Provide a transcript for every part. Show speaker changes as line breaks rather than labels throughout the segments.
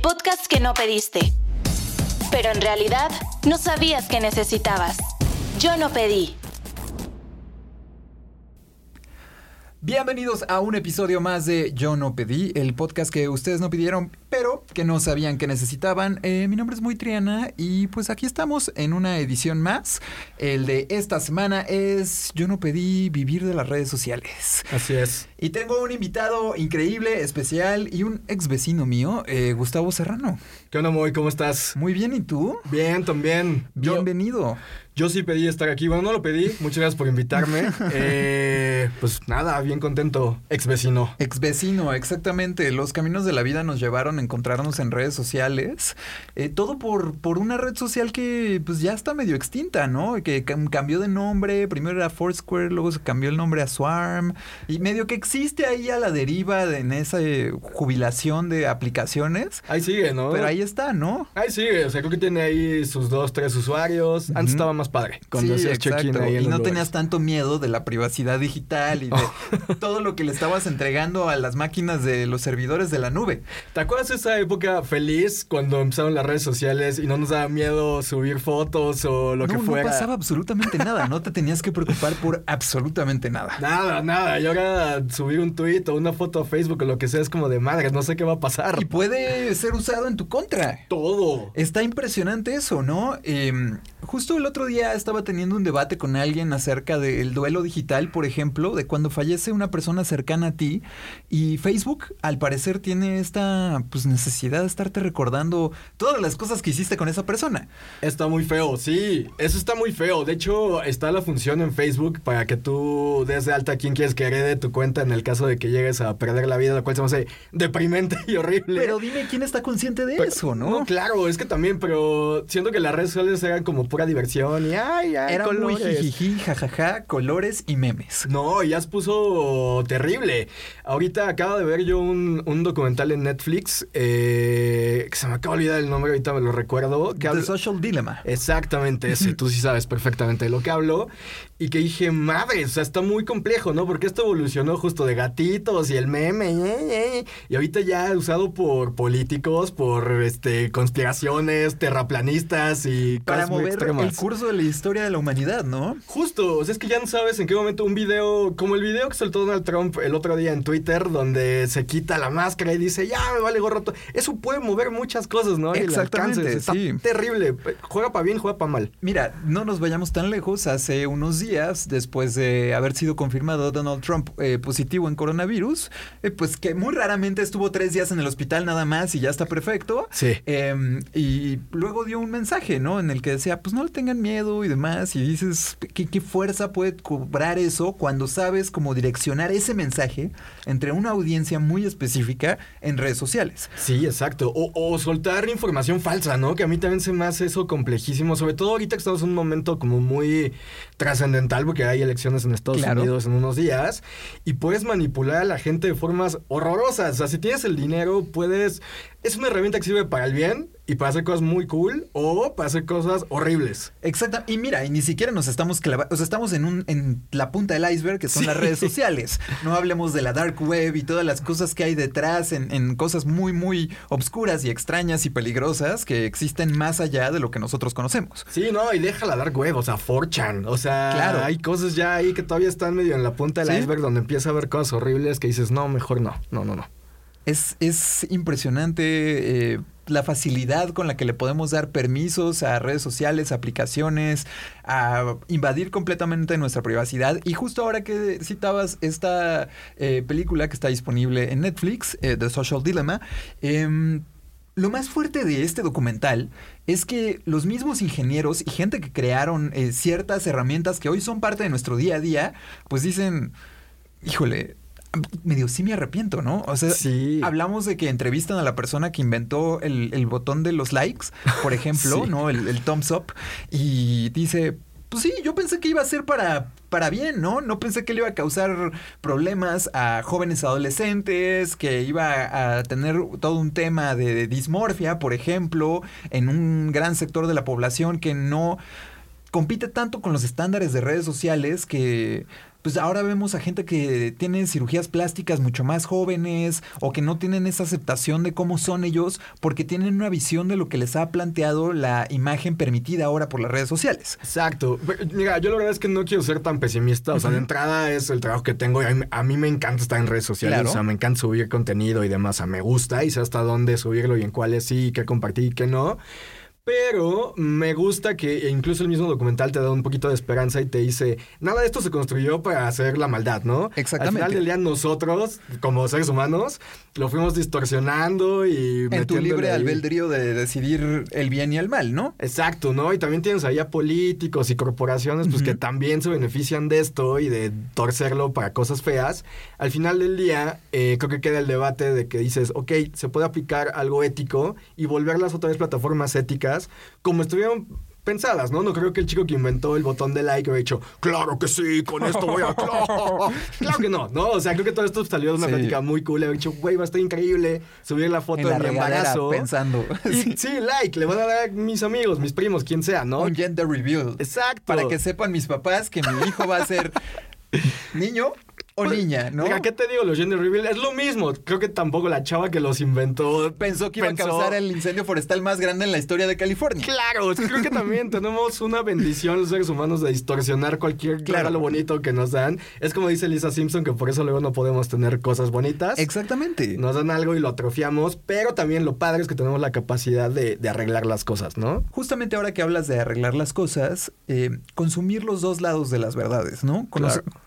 podcast que no pediste. Pero en realidad no sabías que necesitabas. Yo no pedí.
Bienvenidos a un episodio más de Yo no pedí, el podcast que ustedes no pidieron, pero que no sabían que necesitaban. Eh, mi nombre es Muy Triana y pues aquí estamos en una edición más. El de esta semana es Yo no pedí vivir de las redes sociales.
Así es.
Y tengo un invitado increíble, especial y un ex vecino mío, eh, Gustavo Serrano.
¿Qué onda, Moy? ¿Cómo estás?
Muy bien, ¿y tú?
Bien, también. Yo-
Bienvenido.
Yo sí pedí estar aquí. Bueno, no lo pedí. Muchas gracias por invitarme. Eh, pues nada, bien contento, ex vecino.
Ex vecino, exactamente. Los caminos de la vida nos llevaron a encontrarnos en redes sociales. Eh, todo por, por una red social que pues ya está medio extinta, ¿no? Que cam- cambió de nombre. Primero era Foursquare, luego se cambió el nombre a Swarm. Y medio que existe ahí a la deriva de- en esa eh, jubilación de aplicaciones.
Ahí sigue, ¿no?
Pero ahí está, ¿no?
Ahí sigue. O sea, creo que tiene ahí sus dos, tres usuarios. Antes estaba más padre. Cuando
sí, exacto.
ahí
Y no
lugares.
tenías tanto miedo de la privacidad digital y de todo lo que le estabas entregando a las máquinas de los servidores de la nube.
¿Te acuerdas esa época feliz cuando empezaron las redes sociales y no nos daba miedo subir fotos o lo
no,
que fuera?
No pasaba absolutamente nada, no te tenías que preocupar por absolutamente nada.
Nada, nada. Y ahora subir un tweet o una foto a Facebook o lo que sea es como de madre, no sé qué va a pasar.
Y puede ser usado en tu contra.
todo.
Está impresionante eso, ¿no? Eh, justo el otro día estaba teniendo un debate con alguien acerca del duelo digital, por ejemplo, de cuando fallece una persona cercana a ti y Facebook al parecer tiene esta pues necesidad de estarte recordando todas las cosas que hiciste con esa persona.
Está muy feo, sí, eso está muy feo. De hecho, está la función en Facebook para que tú des de alta a quien quieres que herede tu cuenta en el caso de que llegues a perder la vida, lo cual se me hace deprimente y horrible.
Pero dime quién está consciente de
Pero-
eso, ¿no?
claro, es que también, pero siento que las redes sociales eran como pura diversión y ay, ay,
Era muy
colores.
jijiji, jajaja, colores y memes.
No, ya se puso terrible. Ahorita acabo de ver yo un, un documental en Netflix eh, que se me acaba de olvidar el nombre, ahorita me lo recuerdo. Que
The
habla-
Social Dilemma.
Exactamente ese, tú sí sabes perfectamente de lo que hablo. Y que dije, madre, o sea, está muy complejo, ¿no? Porque esto evolucionó justo de gatitos y el meme, eh, eh, y ahorita ya usado por políticos, por este conspiraciones, terraplanistas y
Para
cosas
mover
extremas.
el curso de la historia de la humanidad, ¿no?
Justo, o sea, es que ya no sabes en qué momento un video, como el video que soltó Donald Trump el otro día en Twitter, donde se quita la máscara y dice, ya me vale gorro. todo". Eso puede mover muchas cosas, ¿no? Y el
Exactamente,
alcance, está
sí.
terrible. Juega para bien, juega para mal.
Mira, no nos vayamos tan lejos. Hace unos días, después de haber sido confirmado Donald Trump eh, positivo en coronavirus, eh, pues que muy raramente estuvo tres días en el hospital nada más y ya está perfecto.
Sí.
Eh, y luego dio un mensaje, ¿no? En el que decía, pues no le tengan miedo y demás. Y dices, ¿qué, qué fuerza puede cobrar eso cuando sabes cómo direccionar ese mensaje entre una audiencia muy específica en redes sociales?
Sí, exacto. O, o soltar información falsa, ¿no? Que a mí también se me hace eso complejísimo. Sobre todo ahorita que estamos en un momento como muy trascendental porque hay elecciones en Estados
Claro.
Unidos en unos días y puedes manipular a la gente de formas horrorosas. O sea, si tienes el dinero, puedes... Es una herramienta que sirve para el bien y para hacer cosas muy cool o para hacer cosas horribles.
Exacto. Y mira, y ni siquiera nos estamos clavando, o sea, estamos en un en la punta del iceberg que son
Sí.
las redes sociales. No hablemos de la dark web y todas las cosas que hay detrás en, en cosas muy muy obscuras y extrañas y peligrosas que existen más allá de lo que nosotros conocemos.
Sí, no, y deja la dar web, o sea, 4chan. O sea,
Claro.
hay cosas ya ahí que todavía están medio en la punta del
Sí.
iceberg donde empieza a haber cosas horribles que dices, no, mejor no, no, no, no.
Es, es impresionante eh, la facilidad con la que le podemos dar permisos a redes sociales, aplicaciones, a invadir completamente nuestra privacidad. Y justo ahora que citabas esta eh, película que está disponible en Netflix, eh, The Social Dilemma, em, lo más fuerte de este documental es que los mismos ingenieros y gente que crearon eh, ciertas herramientas que hoy son parte de nuestro día a día, pues dicen, híjole, medio sí me arrepiento, ¿no? O sea,
Sí.
hablamos de que entrevistan a la persona que inventó el, el botón de los likes, por ejemplo,
Sí.
¿no? El, el thumbs up, y dice, pues sí, yo pensé que iba a ser para, para bien, ¿no? No pensé que le iba a causar problemas a jóvenes adolescentes, que iba a tener todo un tema de dismorfia, por ejemplo, en un gran sector de la población que no compite tanto con los estándares de redes sociales que pues ahora vemos a gente que tiene cirugías plásticas mucho más jóvenes o que no tienen esa aceptación de cómo son ellos porque tienen una visión de lo que les ha planteado la imagen permitida ahora por las redes sociales.
Exacto. Mira, yo la verdad es que no quiero ser tan pesimista. O sea, de entrada es el trabajo que tengo a mí, me encanta estar en redes sociales. O sea, me encanta subir contenido y demás. O sea, me gusta y sé hasta dónde subirlo y en cuáles sí, qué compartir y qué no. Pero me gusta que incluso el mismo documental te da un poquito de esperanza y te dice, nada de esto se construyó para hacer la maldad, ¿no?
Exactamente.
Al final del día nosotros, como seres humanos, lo fuimos distorsionando y...
En tu libre albedrío de decidir el bien y el mal, ¿no?
Exacto, ¿no? Y también tienes ahí a políticos y corporaciones pues que también se benefician de esto y de torcerlo para cosas feas. Al final del día, eh, creo que queda el debate de que dices, ok, se puede aplicar algo ético y volverlas otra vez plataformas éticas como estuvieron pensadas, ¿no? No creo que el chico que inventó el botón de like haya dicho, claro que sí, con esto voy a... claro, claro que no, ¿no? O sea, creo que todo esto salió de una plática muy cool. Haber dicho, güey, va a estar increíble subir la foto de mi embarazo.
pensando.
Y, sí. like, le van a dar a mis amigos, mis primos, quien sea, ¿no?
Un gender reveal.
Exacto.
Para que sepan mis papás que mi hijo va a ser niño o pues, niña, ¿no?
Mira, ¿qué te digo? Los gender reveal es lo mismo. Creo que tampoco la chava que los inventó
pensó que iba a causar el incendio forestal más grande en la historia de California.
Claro, creo que también tenemos una bendición los seres humanos de distorsionar cualquier claro. lo bonito que nos dan. Es como dice Lisa Simpson que por eso luego no podemos tener cosas bonitas.
Exactamente.
Nos dan algo y lo atrofiamos, pero también lo padre es que tenemos la capacidad de, arreglar las cosas, ¿no?
Justamente ahora que hablas de arreglar las cosas, eh, consumir los dos lados de las verdades, ¿no?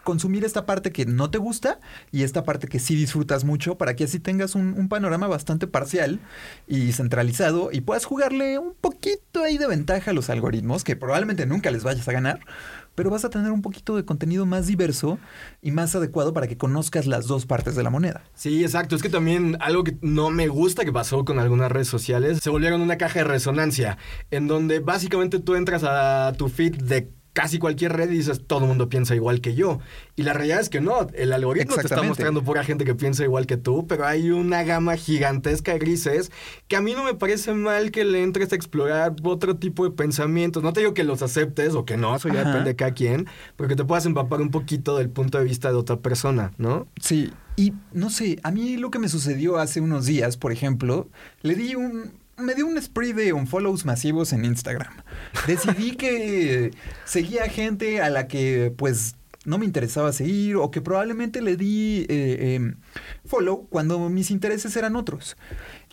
Consumir esta parte que no te gusta y esta parte que sí disfrutas mucho para que así tengas un, panorama bastante parcial y centralizado y puedas jugarle un poquito ahí de ventaja a los algoritmos, que probablemente nunca les vayas a ganar, pero vas a tener un poquito de contenido más diverso y más adecuado para que conozcas las dos partes de la moneda.
Sí, exacto. Es que también algo que no me gusta que pasó con algunas redes sociales, se volvieron una caja de resonancia, en donde básicamente tú entras a tu feed de casi cualquier red y dices, todo el mundo piensa igual que yo. Y la realidad es que no, el algoritmo te está mostrando pura gente que piensa igual que tú, pero hay una gama gigantesca de grises que a mí no me parece mal que le entres a explorar otro tipo de pensamientos. No te digo que los aceptes o que no, eso ya depende de cada quien, pero que te puedas empapar un poquito del punto de vista de otra persona, ¿no?
Sí, y no sé, a mí lo que me sucedió hace unos días, por ejemplo, le di un, me dio un spree de unfollows masivos en Instagram. Decidí que seguía gente a la que pues no me interesaba seguir o que probablemente le di eh, em, follow cuando mis intereses eran otros.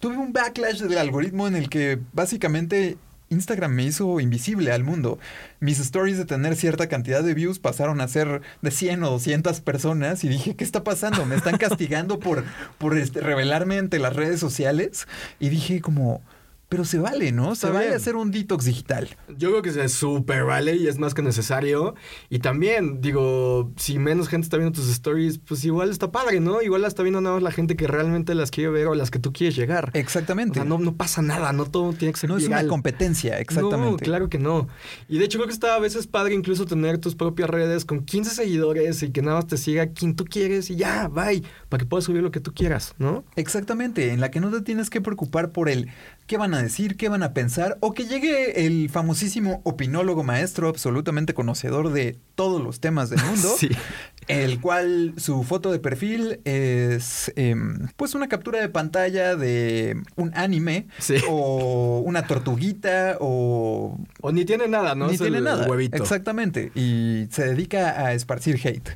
Tuve un backlash del algoritmo en el que básicamente Instagram me hizo invisible al mundo. Mis stories de tener cierta cantidad de views pasaron a ser de 100 o 200 personas y dije, ¿qué está pasando? Me están castigando por, por este, revelarme ante las redes sociales. Y dije como, pero se vale, ¿no? Se vale hacer un detox digital.
Yo creo que se súper vale y es más que necesario. Y también, digo, si menos gente está viendo tus stories, pues igual está padre, ¿no? Igual la está viendo nada más la gente que realmente las quiere ver o las que tú quieres llegar.
Exactamente.
O sea, no, no pasa nada, no todo tiene que ser
No es una competencia, exactamente.
No, claro que no. Y de hecho creo que está a veces padre incluso tener tus propias redes con 15 seguidores y que nada más te siga quien tú quieres y ya, bye, para que puedas subir lo que tú quieras, ¿no?
Exactamente, en la que no te tienes que preocupar por el qué van a decir, qué van a pensar, o que llegue el famosísimo opinólogo maestro absolutamente conocedor de todos los temas del mundo, el cual su foto de perfil es em, pues una captura de pantalla de un anime, o una tortuguita, o...
O ni tiene nada, ¿no?
Ni tiene nada, exactamente, y se dedica a esparcir hate.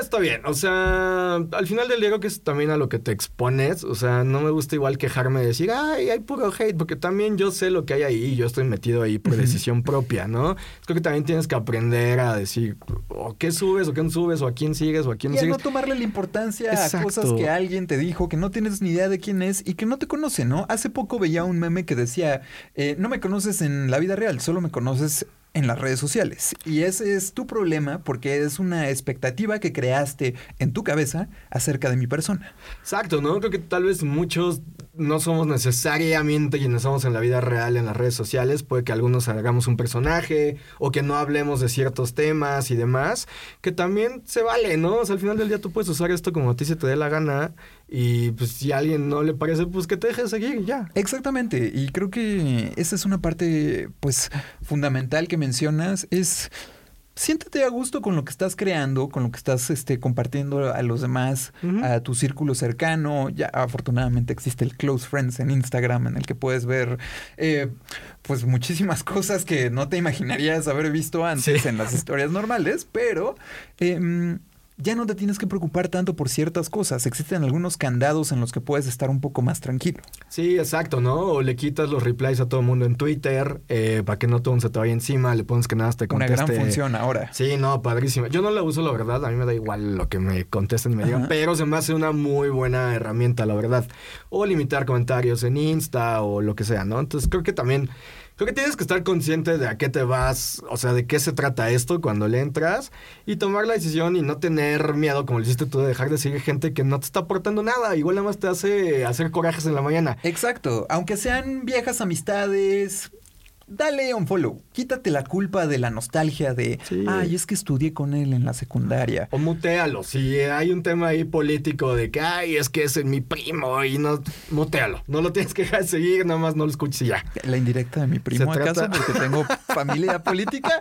Está bien, o sea, al final del día creo que es también a lo que te expones, o sea, no me gusta igual quejarme de decir, ay, hay puro hate, porque también yo sé lo que hay ahí y yo estoy metido ahí por decisión propia, ¿no? Creo que también tienes que aprender a decir, o qué subes, o qué no subes, o a quién sigues, o a quién no
y
sigues.
no tomarle la importancia a cosas que alguien te dijo, que no tienes ni idea de quién es y que no te conoce, ¿no? Hace poco veía un meme que decía, eh, no me conoces en la vida real, solo me conoces en las redes sociales. Y ese es tu problema porque es una expectativa que creaste en tu cabeza acerca de mi persona.
Exacto, ¿no? Creo que tal vez muchos no somos necesariamente quienes somos en la vida real en las redes sociales. Puede que algunos hagamos un personaje o que no hablemos de ciertos temas y demás, que también se vale, ¿no? O sea, al final del día tú puedes usar esto como a ti se te dé la gana y pues si a alguien no le parece, pues que te deje seguir ya.
Exactamente, y creo que esa es una parte pues fundamental que mencionas, es siéntete a gusto con lo que estás creando, con lo que estás este, compartiendo a los demás, a tu círculo cercano. Ya afortunadamente existe el Close Friends en Instagram en el que puedes ver eh, pues muchísimas cosas que no te imaginarías haber visto antes en las historias normales, pero... Em, ya no te tienes que preocupar tanto por ciertas cosas. Existen algunos candados en los que puedes estar un poco más tranquilo.
Sí, exacto, ¿no? O le quitas los replies a todo el mundo en Twitter eh, para que no todo se te vaya encima. Le pones que nada te conteste.
Una gran función ahora.
Sí, no, padrísimo. Yo no la uso, la verdad. A mí me da igual lo que me contesten y me digan. Pero se me hace una muy buena herramienta, la verdad. O limitar comentarios en Insta o lo que sea, ¿no? Entonces creo que también Creo que tienes que estar consciente de a qué te vas, o sea, de qué se trata esto cuando le entras y tomar la decisión y no tener miedo, como le hiciste tú, de dejar de seguir gente que no te está aportando nada. Igual nada más te hace hacer corajes en la mañana.
Exacto. Aunque sean viejas amistades, dale un follow. Quítate la culpa de la nostalgia de, ay, es que estudié con él en la secundaria.
O mutealo. Si hay un tema ahí político de que, ay, es que es mi primo y no, mutealo. No lo tienes que dejar de seguir, nada más no lo escuches y ya.
La indirecta de mi primo, ¿acaso? Porque tengo familia política.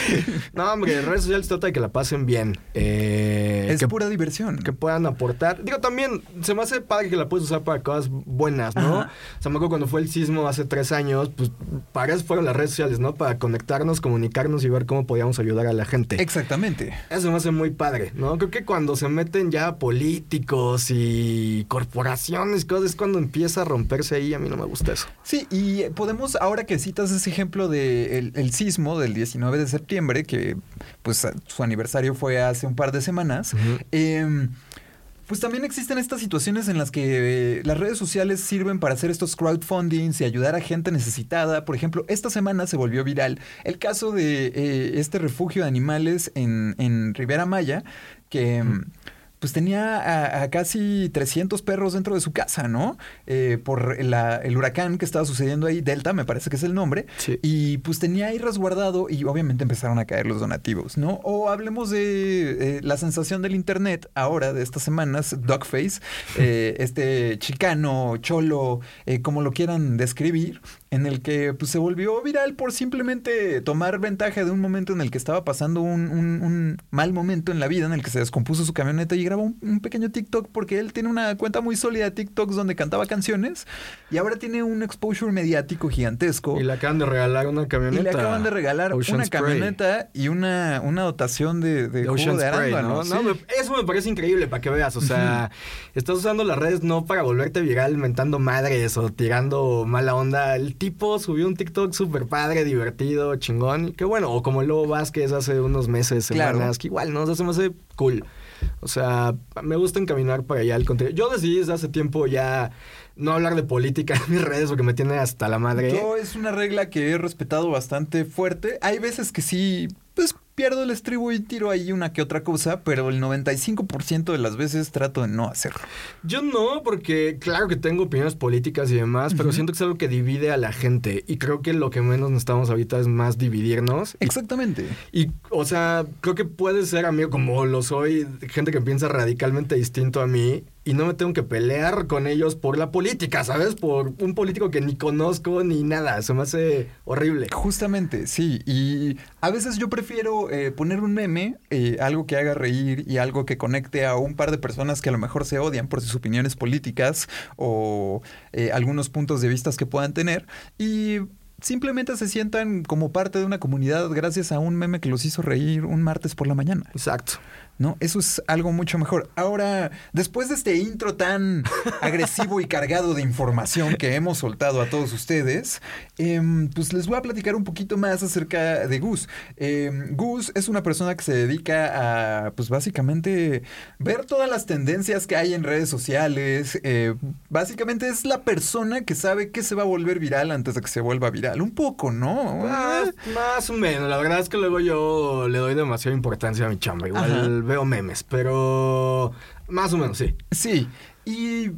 no, hombre, en redes sociales trata de que la pasen bien.
Eh, es pura diversión.
Que puedan aportar. Digo, también se me hace padre que la puedes usar para cosas buenas, ¿no? O sea, me acuerdo cuando fue el sismo hace tres años, pues para fueron las redes sociales, ¿no? Para conectarnos, comunicarnos y ver cómo podíamos ayudar a la gente.
Exactamente.
Eso me hace muy padre, ¿no? Creo que cuando se meten ya políticos y corporaciones, cosas, es cuando empieza a romperse ahí. A mí no me gusta eso.
Sí, y podemos, ahora que citas ese ejemplo del de el, sismo del 19 de septiembre, que pues su aniversario fue hace un par de semanas, eh, pues también existen estas situaciones en las que eh, las redes sociales sirven para hacer estos crowdfundings y ayudar a gente necesitada. Por ejemplo, esta semana se volvió viral el caso de eh, este refugio de animales en, en Rivera Maya, que pues tenía a, casi 300 perros dentro de su casa, ¿no? Eh, por el huracán que estaba sucediendo ahí, Delta, me parece que es el nombre. Y pues tenía ahí resguardado y obviamente empezaron a caer los donativos, ¿no? O hablemos de eh, la sensación del Internet ahora, de estas semanas, Dogface, eh, este chicano, cholo, como lo quieran describir, en el que pues, se volvió viral por simplemente tomar ventaja de un momento en el que estaba pasando un, un, mal momento en la vida, en el que se descompuso su camioneta y grabó un, pequeño TikTok porque él tiene una cuenta muy sólida de TikToks donde cantaba canciones y ahora tiene un exposure mediático gigantesco.
Y le acaban de regalar una camioneta.
Y le acaban de regalar una camioneta y una, una dotación de, de, de ¿no?
eso me parece increíble para que veas. O sea, estás usando las redes no para volverte viral mentando madres o tirando mala onda. El tipo subió un TikTok súper padre, divertido, chingón. Que bueno, o como el Lobo Vázquez hace unos meses, semanas, que igual, ¿no? O sea, se me hace cool. O sea, me gusta encaminar para allá el contenido. Yo decidí desde hace tiempo ya no hablar de política en mis redes porque me tiene hasta la madre.
Yo es una regla que he respetado bastante fuerte. Hay veces que sí, pues pierdo el estribo y tiro ahí una que otra cosa, pero el 95% de las veces trato de no hacerlo.
Yo no, porque claro que tengo opiniones políticas y demás, pero siento que es algo que divide a la gente y creo que lo que menos necesitamos ahorita es más dividirnos.
Exactamente.
Y, o sea, creo que puede ser amigo como lo soy, gente que piensa radicalmente distinto a mí y no me tengo que pelear con ellos por la política, ¿sabes? Por un político que ni conozco ni nada. Se me hace horrible.
Justamente, sí. Y a veces yo prefiero eh, poner un meme, eh, algo que haga reír y algo que conecte a un par de personas que a lo mejor se odian por sus opiniones políticas o eh, algunos puntos de vista que puedan tener. Y simplemente se sientan como parte de una comunidad gracias a un meme que los hizo reír un martes por la mañana.
Exacto.
¿No? Eso es algo mucho mejor. Ahora, después de este intro tan agresivo y cargado de información que hemos soltado a todos ustedes, em, pues les voy a platicar un poquito más acerca de Gus. Em, Gus es una persona que se dedica a, pues básicamente, ver todas las tendencias que hay en redes sociales. Eh, básicamente es la persona que sabe que se va a volver viral antes de que se vuelva viral. Un poco, ¿no?
Más, más o menos. La verdad es que luego yo le doy demasiada importancia a mi chamba. Igual veo memes, pero más o menos sí.
Sí, y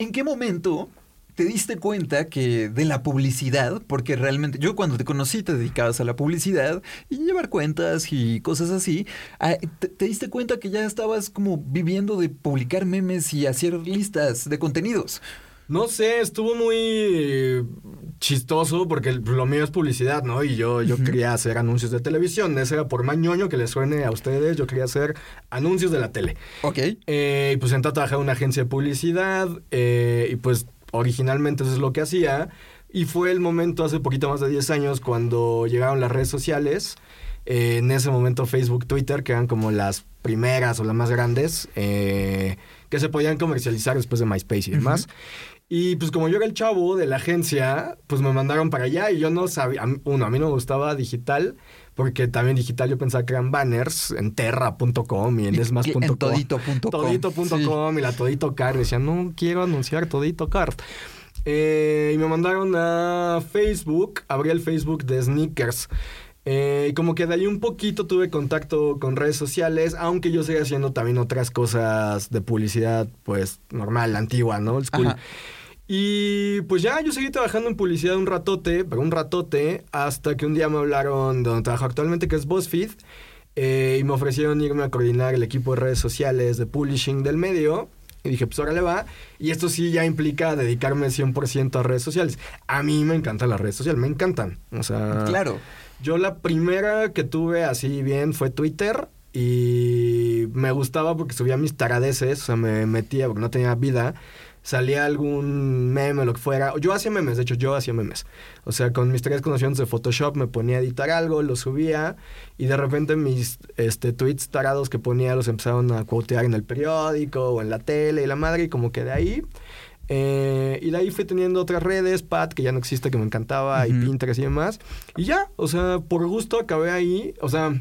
¿En qué momento te diste cuenta que de la publicidad, porque realmente yo cuando te conocí te dedicabas a la publicidad y llevar cuentas y cosas así, ah, te, te diste cuenta que ya estabas como viviendo de publicar memes y hacer listas de contenidos?
No sé, estuvo muy chistoso porque lo mío es publicidad, ¿no? Y yo, yo quería hacer anuncios de televisión. Ese era por mañoño que les suene a ustedes. Yo quería hacer anuncios de la tele.
Ok.
Eh, y pues entré a trabajar en una agencia de publicidad. eh, y pues originalmente eso es lo que hacía. Y fue el momento hace poquito más de 10 años cuando llegaron las redes sociales. Eh, en ese momento Facebook, Twitter, que eran como las primeras o las más grandes, eh, que se podían comercializar después de MySpace y demás. Y pues como yo era el chavo de la agencia, pues me mandaron para allá y yo no sabía, uno, a mí no me gustaba digital, porque también digital yo pensaba que eran banners en terra.com y en desmas.com.
en todito.com.
Todito.com y la Todito Card. Decía, no quiero anunciar Todito Card. Eh, y me mandaron a Facebook, abrí el Facebook de Sneakers. Eh, como que de ahí un poquito tuve contacto con redes sociales, aunque yo seguía haciendo también otras cosas de publicidad, pues normal, antigua, ¿no? Old school.
Ajá.
Y pues ya, yo seguí trabajando en publicidad un ratote, pero un ratote, hasta que un día me hablaron de donde trabajo actualmente, que es BuzzFeed, eh, y me ofrecieron irme a coordinar el equipo de redes sociales de publishing del medio. Y dije, pues ahora le va. Y esto sí ya implica dedicarme 100% a redes sociales. A mí me encantan las redes sociales, me encantan. O sea,
Claro.
Yo la primera que tuve así bien fue Twitter y me gustaba porque subía mis taradeces, o sea, me metía porque no tenía vida. Salía algún meme o lo que fuera. Yo hacía memes, de hecho, yo hacía memes. O sea, con mis tres conocimientos de Photoshop me ponía a editar algo, lo subía y de repente mis este, tweets tarados que ponía los empezaron a quotear en el periódico o en la tele y la madre y como que de ahí... eh, y de ahí fui teniendo otras redes, Pat, que ya no existe, que me encantaba, y. Pinterest y demás. Y ya, o sea, por gusto acabé ahí. O sea,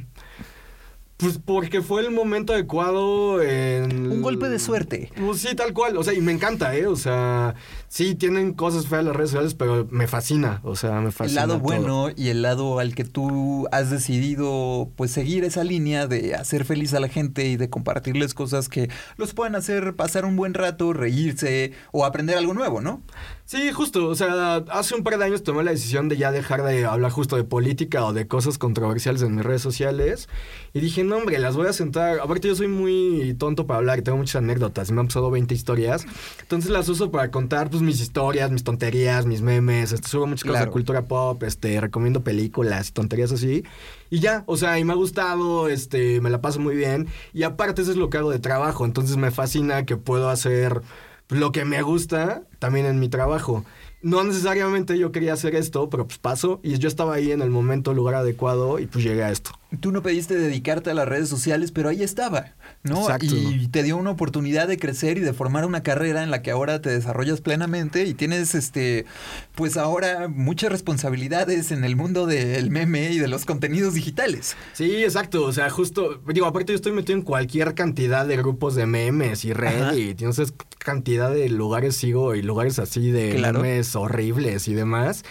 pues porque fue el momento adecuado en...
Un golpe de suerte.
Pues sí, tal cual. O sea, y me encanta, ¿eh? O sea, sí, tienen cosas feas las redes sociales, pero me fascina. O sea, me
El
fascina.
lado
todo.
bueno y el lado al que tú has decidido pues seguir esa línea de hacer feliz a la gente y de compartirles cosas que los puedan hacer pasar un buen rato, reírse o aprender algo nuevo, ¿no?
Sí, justo. O sea, hace un par de años tomé la decisión de ya dejar de hablar justo de política o de cosas controversiales en mis redes sociales. Y dije, no, hombre, las voy a sentar. Aparte, yo soy muy tonto para hablar tengo muchas anécdotas. Me han pasado 20 historias. Entonces las uso para contar pues, mis historias, mis tonterías, mis memes. Este, subo muchas cosas
Claro.
de cultura pop. Este, recomiendo películas y tonterías así. Y ya, o sea, y me ha gustado, este, me la paso muy bien. Y aparte, eso es lo que hago de trabajo. Entonces me fascina que puedo hacer lo que me gusta también en mi trabajo. No necesariamente yo quería hacer esto, pero pues pasó y yo estaba ahí en el momento, lugar adecuado y pues llegué a esto.
Tú no pediste dedicarte a las redes sociales, pero ahí estaba, ¿no?
Exacto.
Y te dio una oportunidad de crecer y de formar una carrera en la que ahora te desarrollas plenamente y tienes, este, pues ahora muchas responsabilidades en el mundo del meme y de los contenidos digitales.
Sí, exacto. O sea, justo, digo, aparte yo estoy metido en cualquier cantidad de grupos de memes y Reddit. Y sé cantidad de lugares sigo y lugares así de
Claro.
memes horribles y demás.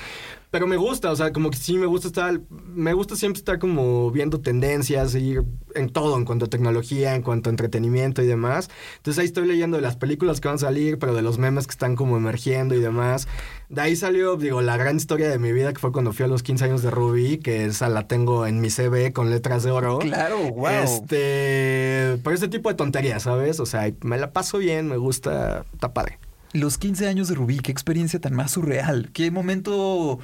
Pero me gusta, o sea, como que sí me gusta estar, me gusta siempre estar como viendo tendencias, ir en todo, en cuanto a tecnología, en cuanto a entretenimiento y demás. Entonces ahí estoy leyendo de las películas que van a salir, pero de los memes que están como emergiendo y demás. De ahí salió, digo, la gran historia de mi vida, que fue cuando fui a los 15 años de Ruby, que esa la tengo en mi CV con letras de oro.
Claro, wow.
Este, por ese tipo de tonterías, ¿sabes? O sea, me la paso bien, me gusta, está padre.
Los 15 años de Rubí, qué experiencia tan más surreal, qué momento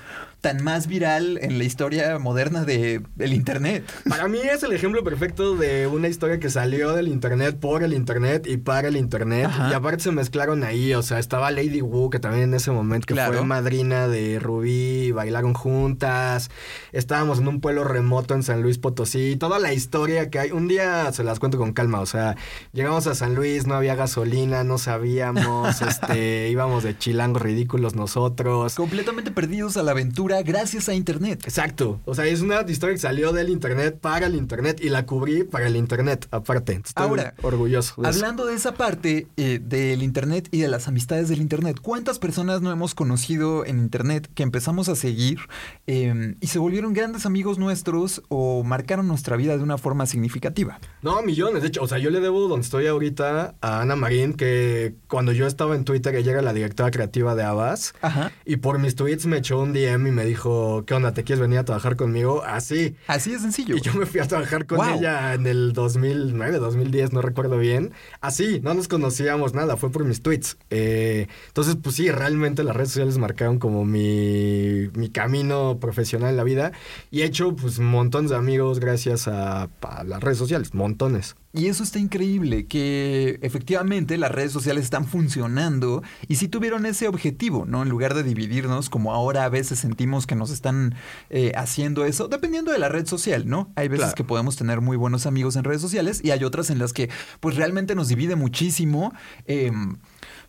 tan más viral en la historia moderna de el internet.
Para mí es el ejemplo perfecto de una historia que salió del internet por el internet y para el internet.
Ajá.
Y aparte se mezclaron ahí, o sea, estaba Lady Wu, que también en ese momento que
Claro.
fue madrina de Rubí, bailaron juntas. Estábamos en un pueblo remoto en San Luis Potosí. Toda la historia que hay. Un día se las cuento con calma, o sea, llegamos a San Luis, no había gasolina, no sabíamos, este, íbamos de chilangos ridículos nosotros.
Completamente perdidos a la aventura gracias a internet.
Exacto. O sea, es una historia que salió del internet para el internet y la cubrí para el internet, aparte. Estoy
Ahora,
orgulloso. de eso.
Hablando de esa parte eh, del internet y de las amistades del internet, ¿cuántas personas no hemos conocido en internet que empezamos a seguir eh, y se volvieron grandes amigos nuestros o marcaron nuestra vida de una forma significativa?
No, millones. De hecho, o sea, yo le debo donde estoy ahorita a Ana Marín, que cuando yo estaba en Twitter Twitter, ella era la directora creativa de Abbas.
Ajá.
Y por mis tweets me echó un DM y me dijo, ¿qué onda? ¿Te quieres venir a trabajar conmigo? Así.
Así de sencillo.
Y yo me fui a trabajar con
Wow.
ella en el 2009, 2010, no recuerdo bien. Así, no nos conocíamos nada, fue por mis tweets. Eh, entonces, pues sí, realmente las redes sociales marcaron como mi, mi camino profesional en la vida. Y he hecho, pues, montones de amigos gracias a, a las redes sociales, montones.
Y eso está increíble, que efectivamente las redes sociales están funcionando y sí tuvieron ese objetivo, ¿no? En lugar de dividirnos, como ahora a veces sentimos que nos están eh, haciendo eso, dependiendo de la red social, ¿no? Hay veces
Claro.
que podemos tener muy buenos amigos en redes sociales y hay otras en las que pues realmente nos divide muchísimo. em,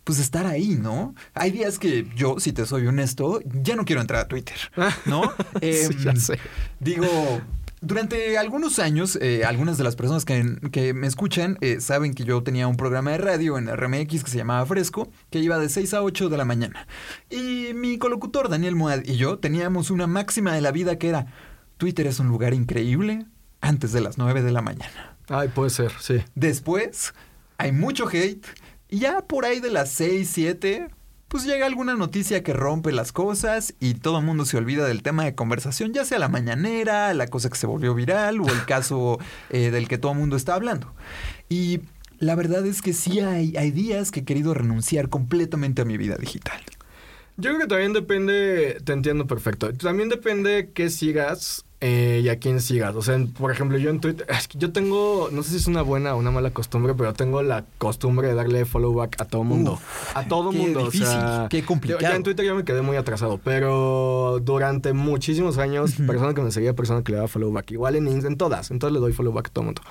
pues estar ahí, ¿no? Hay días que yo, si te soy honesto, ya no quiero entrar a Twitter, ¿no?
Sí,
Em,
ya sé.
Digo, durante algunos años, eh, algunas de las personas que, que me escuchan eh, saben que yo tenía un programa de radio en RMX que se llamaba Fresco, que iba de 6 a 8 de la mañana. Y mi colocutor, Daniel Moad, y yo teníamos una máxima de la vida que era, Twitter es un lugar increíble antes de las 9 de la mañana.
Ay, puede ser, sí.
Después, hay mucho hate. Y ya por ahí de las 6, 7, pues llega alguna noticia que rompe las cosas y todo el mundo se olvida del tema de conversación, ya sea la mañanera, la cosa que se volvió viral o el caso eh, del que todo el mundo está hablando. Y la verdad es que sí hay, hay días que he querido renunciar completamente a mi vida digital.
Yo creo que también depende, te entiendo perfecto. También depende qué sigas eh, y a quién sigas. O sea, en- por ejemplo, yo en Twitter, es que yo tengo, no sé si es una buena o una mala costumbre, pero tengo la costumbre de darle follow back a todo mundo.
Uf,
a todo
qué
mundo. o
difícil,
sea,
qué
yo-
complicado.
ya en Twitter ya me quedé muy atrasado, pero durante muchísimos años, persona que me seguía, persona que le daba follow back. Igual en, en todas, en todas le doy follow back a todo mundo.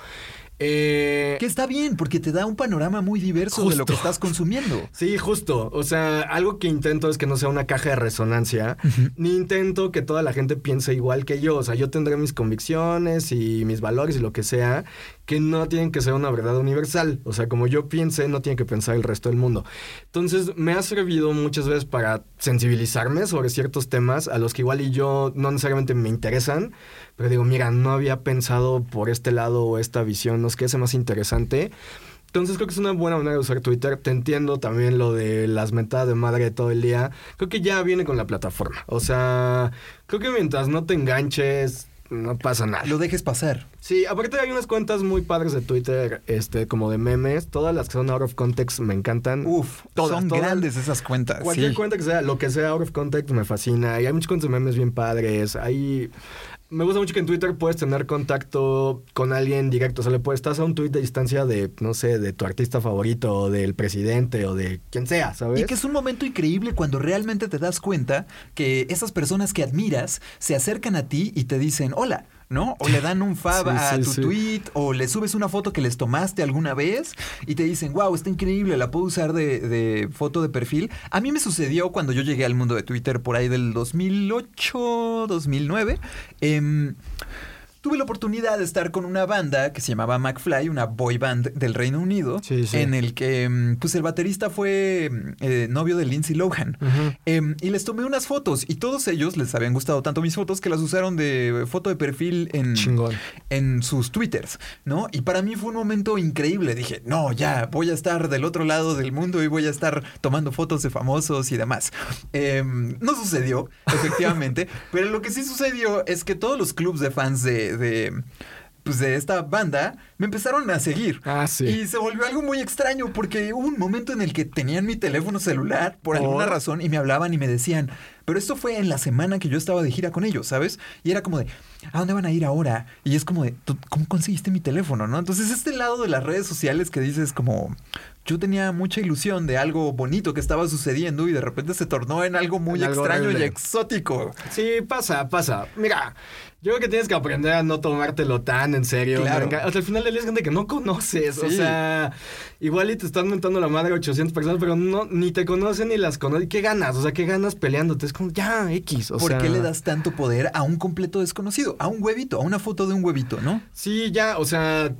Eh,
Que está bien, porque te da un panorama muy diverso de lo que estás consumiendo.
Sí, justo. O sea, algo que intento es que no sea una caja de resonancia, ni intento que toda la gente piense igual que yo. O sea, yo tendré mis convicciones y mis valores y lo que sea, que no tienen que ser una verdad universal. O sea, como yo piense, no tiene que pensar el resto del mundo. Entonces, me ha servido muchas veces para sensibilizarme sobre ciertos temas a los que igual y yo no necesariamente me interesan, pero digo, mira, no había pensado por este lado o esta visión, nos quede más interesante. Entonces creo que es una buena manera de usar Twitter. Te entiendo también lo de las mentadas de madre todo el día. Creo que ya viene con la plataforma. O sea, creo que mientras no te enganches, no pasa nada.
Lo dejes pasar.
Sí, aparte hay unas cuentas muy padres de Twitter, este, como de memes. Todas las que son out of context me encantan.
Uf,
Todas,
son
todas.
grandes esas cuentas.
Cualquier
sí.
cuenta que sea, lo que sea out of context me fascina. Y hay muchos cuentas de memes bien padres. Hay... Me gusta mucho que en Twitter puedes tener contacto con alguien directo. O sea, le puedes estar a un tweet de distancia de, no sé, de tu artista favorito, o del presidente, o de quien sea, ¿sabes?
Y que es un momento increíble cuando realmente te das cuenta que esas personas que admiras se acercan a ti y te dicen hola, ¿no? O le dan un fab
Sí,
a
sí,
tu
sí.
tweet, o le subes una foto que les tomaste alguna vez y te dicen, wow, está increíble, la puedo usar de, de foto de perfil. A mí me sucedió cuando yo llegué al mundo de Twitter por ahí del 2008, 2009. Em, Tuve la oportunidad de estar con una banda que se llamaba McFly, una boy band del Reino Unido,
Sí, sí.
en el que mm, pues el baterista fue mm, eh, novio de Lindsay Lohan. Em, y les tomé unas fotos y todos ellos les habían gustado tanto mis fotos que las usaron de foto de perfil en,
Chingón.
en sus twitters, ¿no? Y para mí fue un momento increíble. Dije, no, ya, voy a estar del otro lado del mundo y voy a estar tomando fotos de famosos y demás. Em, no sucedió, efectivamente, pero lo que sí sucedió es que todos los clubs de fans de... de pues de esta banda me empezaron a seguir.
Ah, sí.
Y se volvió algo muy extraño porque hubo un momento en el que tenían mi teléfono celular por alguna
Oh.
razón y me hablaban y me decían, pero esto fue en la semana que yo estaba de gira con ellos, ¿sabes? Y era como de, ¿a dónde van a ir ahora? Y es como de, "¿Tú ¿cómo conseguiste mi teléfono? ¿No? Entonces este lado de las redes sociales que dices como, yo tenía mucha ilusión de algo bonito que estaba sucediendo y de repente se tornó en algo muy
En algo
extraño y exótico.
Sí, pasa, pasa. Mira, yo creo que tienes que aprender a no tomártelo tan en serio.
Claro.
Hasta el final es gente que no conoces. O sea, igual y te están mentando la madre a 800 personas, pero no, ni te conocen ni las conocen. ¿Qué ganas? O sea, ¿qué ganas peleándote? Es como, ya, X. O
¿Por
sea,
qué le das tanto poder a un completo desconocido? A un huevito, a una foto de un huevito, ¿no?
Sí, ya, o sea,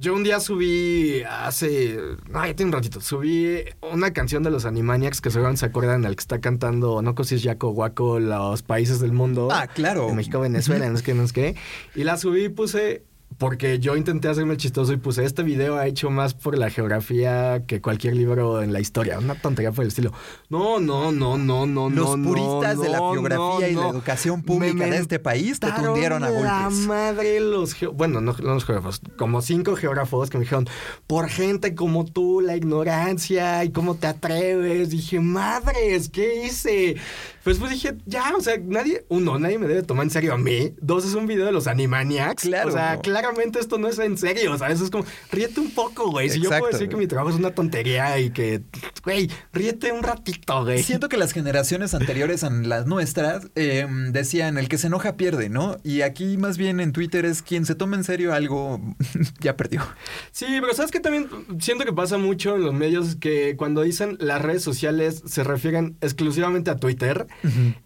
yo un día subí hace. No, ya tiene un ratito. Subí una canción de los Animaniacs que seguramente se acuerdan al que está cantando, no sé si es Yaco Guaco, los países del mundo.
Ah, claro.
México, Venezuela, no sé qué, no sé qué. Y la subí y puse. Porque yo intenté hacerme chistoso y puse este video ha hecho más por la geografía que cualquier libro en la historia. Una tontería por el estilo. No, no, no, no, no,
Los
no.
puristas
no,
de la
no,
geografía y la educación pública de este país te tundieron a
la
golpes.
madre los bueno, no, los geógrafos, como cinco geógrafos que me dijeron, por gente como tú, la ignorancia y cómo te atreves. Dije, madres, ¿qué hice? Pues pues dije, ya, o sea, nadie, uno, nadie me debe tomar en serio a mí. Dos, es un video de los Animaniacs.
Claro.
O sea, claramente esto no es en serio, ¿sabes? Es como, ríete un poco, güey. Si yo puedo decir que mi trabajo es una tontería y que, güey, ríete un ratito, güey.
Siento que las generaciones anteriores a las nuestras eh, decían el que se enoja pierde, ¿no? Y aquí más bien en Twitter es quien se toma en serio algo ya perdió.
Sí, pero sabes que también siento que pasa mucho en los medios que cuando dicen las redes sociales se refieren exclusivamente a Twitter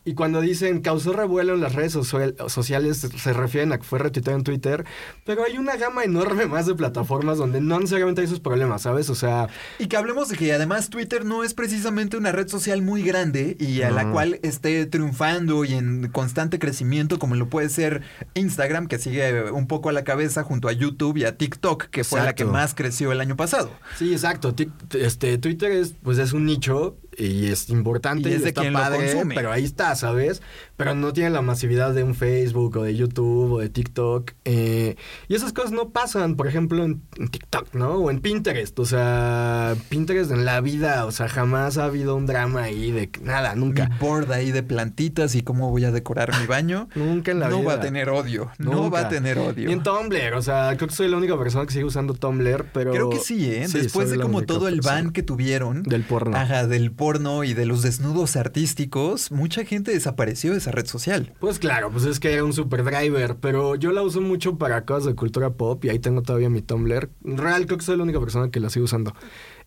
y cuando dicen causó revuelo en las redes social- sociales se refieren a que fue retuiteado en Twitter, pero hay una gama enorme más de plataformas donde no necesariamente hay esos problemas, ¿sabes? O sea,
Y que hablemos de que además Twitter no es precisamente una red social muy grande y a la cual esté triunfando y en constante crecimiento como lo puede ser Instagram, que sigue un poco a la cabeza junto a YouTube y a TikTok, que fue la que más creció el año pasado.
sí, exacto. Ti- Este, Twitter es, pues es un nicho y es importante
Y es de
está
quien lo
padre,
consume.
pero ahí está, ¿sabes? Pero no tiene la masividad de un Facebook o de YouTube o de TikTok. eh, y esas cosas no pasan, por ejemplo, en, en TikTok, ¿no? O en Pinterest. O sea, Pinterest en la vida, o sea, jamás ha habido un drama ahí de nada, nunca.
Mi board ahí de plantitas y cómo voy a decorar mi baño.
Nunca en la
no
vida.
va a tener odio. No
Nunca.
va a tener odio.
Ni en Tumblr, o sea, creo que soy la única persona que sigue usando Tumblr, pero...
Creo que sí, ¿eh?
Sí,
Después de como todo el ban que tuvieron.
Del porno.
Ajá, del porno y de los desnudos artísticos, mucha gente desapareció de esa red social.
Pues claro, pues es que era un super driver, pero yo la uso mucho para cosas de cultura pop y ahí tengo todavía mi Tumblr. Real, creo que soy la única persona que la sigue usando.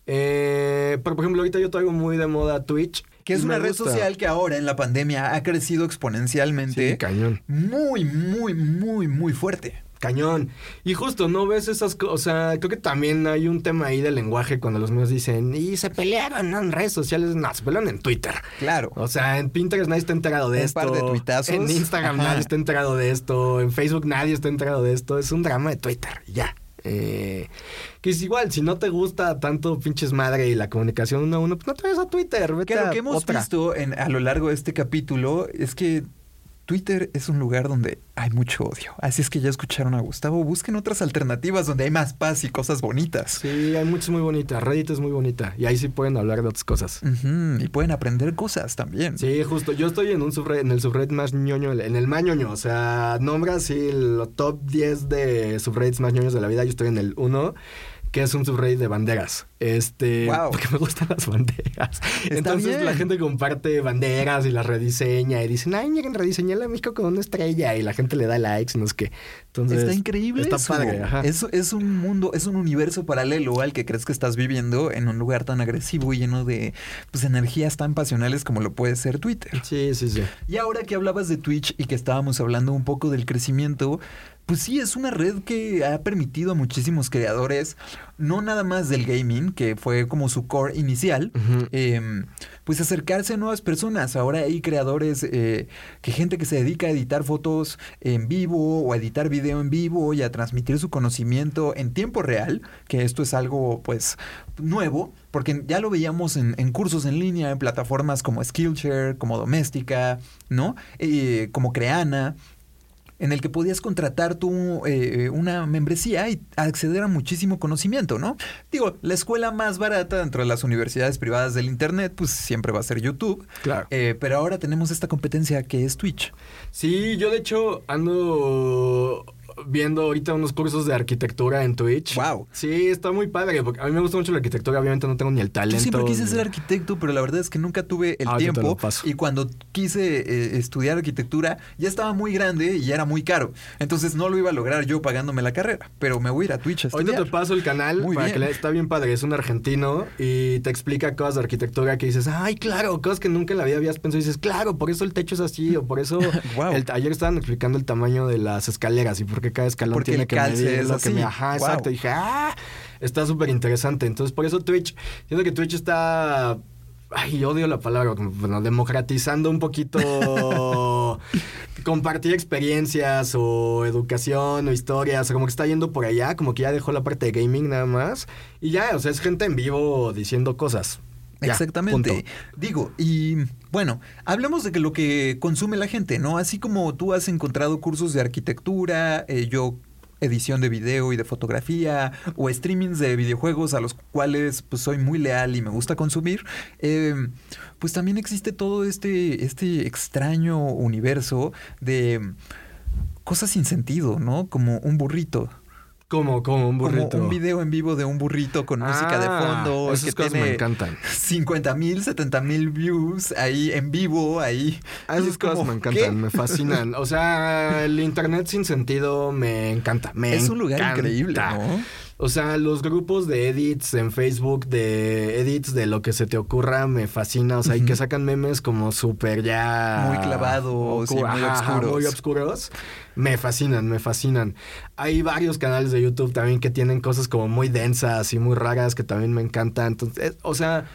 Eh, pero por ejemplo, ahorita yo traigo muy de moda Twitch.
Que es una red
gusta.
social que ahora en la pandemia ha crecido exponencialmente.
Sí, cañón.
muy, muy, muy, muy fuerte.
Cañón. Y justo, ¿no ves esas cosas? O sea, creo que también hay un tema ahí de lenguaje cuando los medios dicen, y se pelearon ¿no? en redes sociales. No, se pelearon en Twitter.
Claro.
O sea, en Pinterest nadie está enterado de
Un
esto.
par de tuitazos.
En Instagram
Ajá.
nadie está enterado de esto. En Facebook nadie está enterado de esto. Es un drama de Twitter. Ya. Eh, que es igual, si no te gusta tanto pinches madre y la comunicación uno a uno, pues no te vayas a Twitter. Vete
Que lo que hemos
otra.
visto en- a lo largo de este capítulo es que Twitter es un lugar donde hay mucho odio. Así es que ya escucharon a Gustavo. Busquen otras alternativas donde hay más paz y cosas bonitas.
Sí, hay muchas muy bonitas. Reddit es muy bonita. Y ahí sí pueden hablar de otras cosas.
Y pueden aprender cosas también.
Sí, justo. Yo estoy en un subred, en el subreddit más ñoño, en el más ñoño. O sea, nombra así el top 10 de subreddits más ñoños de la vida. Yo estoy en el 1, que es un subreddit de banderas. Este,
Guau.
porque me gustan las banderas.
Está
Entonces
bien.
la gente comparte banderas y las rediseña y dicen, ay, miren, rediseñé la México con una estrella y la gente le da likes y no es que. Entonces,
está increíble
Está
eso.
padre, ajá.
Es, es un mundo, es un universo paralelo al que crees que estás viviendo en un lugar tan agresivo y lleno de pues, energías tan pasionales como lo puede ser Twitter.
Sí, sí, sí.
Y ahora que hablabas de Twitch y que estábamos hablando un poco del crecimiento, pues sí, es una red que ha permitido a muchísimos creadores, no nada más del gaming, que fue como su core inicial, eh, pues acercarse a nuevas personas. Ahora hay creadores, eh, que gente que se dedica a editar fotos en vivo o a editar video en vivo y a transmitir su conocimiento en tiempo real, que esto es algo pues nuevo, porque ya lo veíamos en, en cursos en línea, en plataformas como Skillshare, como Doméstica, ¿no? Eh, como Creana en el que podías contratar tú eh, una membresía y acceder a muchísimo conocimiento, ¿no? Digo, la escuela más barata dentro de las universidades privadas del Internet, pues siempre va a ser YouTube.
Claro.
Eh, pero ahora tenemos esta competencia que es Twitch.
Sí, yo de hecho ando viendo ahorita unos cursos de arquitectura en Twitch.
Wow.
Sí, está muy padre, porque a mí me gusta mucho la arquitectura, obviamente no tengo ni el talento.
Yo siempre quise
ni-
ser arquitecto, pero la verdad es que nunca tuve el
Ah, yo te lo
tiempo.
paso.
Y cuando quise eh, estudiar arquitectura, ya estaba muy grande y ya era muy caro. Entonces no lo iba a lograr yo pagándome la carrera. Pero me voy a ir a Twitch a
Ahorita
estudiar.
te paso el canal
Muy
para
bien.
que le- está bien padre, es un argentino y te explica cosas de arquitectura que dices, ay, claro, cosas que nunca en la vida habías pensado y dices, claro, por eso el techo es así o por eso el- ayer estaban explicando el tamaño de las escaleras y por qué cada escalón
Porque
tiene
el
que
calce
medir
es
lo que me ajá, exacto, y dije, ah, está súper interesante. Entonces, por eso Twitch, siento que Twitch está Ay, odio la palabra, como, bueno, democratizando un poquito compartir experiencias o educación o historias, o como que está yendo por allá, como que ya dejó la parte de gaming nada más. Y ya, o sea, es gente en vivo diciendo cosas. Ya,
Exactamente.
punto.
Digo, y bueno, hablemos de lo que consume la gente, ¿no? Así como tú has encontrado cursos de arquitectura, eh, yo edición de video y de fotografía o streamings de videojuegos a los cuales pues soy muy leal y me gusta consumir, eh, pues también existe todo este, este extraño universo de cosas sin sentido, ¿no? Como un burrito.
Como, como un burrito.
Como un video en vivo de un burrito con música de
Ah,
fondo.
esas
que
cosas me
tiene
encantan.
50 mil, 70 mil views ahí en vivo, ahí.
Ah, esas
es como,
cosas me encantan,
¿qué?
me fascinan. O sea, el internet sin sentido me encanta. Me
Es un lugar
encanta.
increíble, ¿no?
O sea, los grupos de edits en Facebook, de edits de lo que se te ocurra, me fascina. O sea, y que sacan memes como súper ya...
Muy clavados y muy
Ajá,
obscuros.
muy obscuros. Me fascinan, me fascinan. Hay varios canales de YouTube también que tienen cosas como muy densas y muy raras que también me encantan. Entonces, o sea...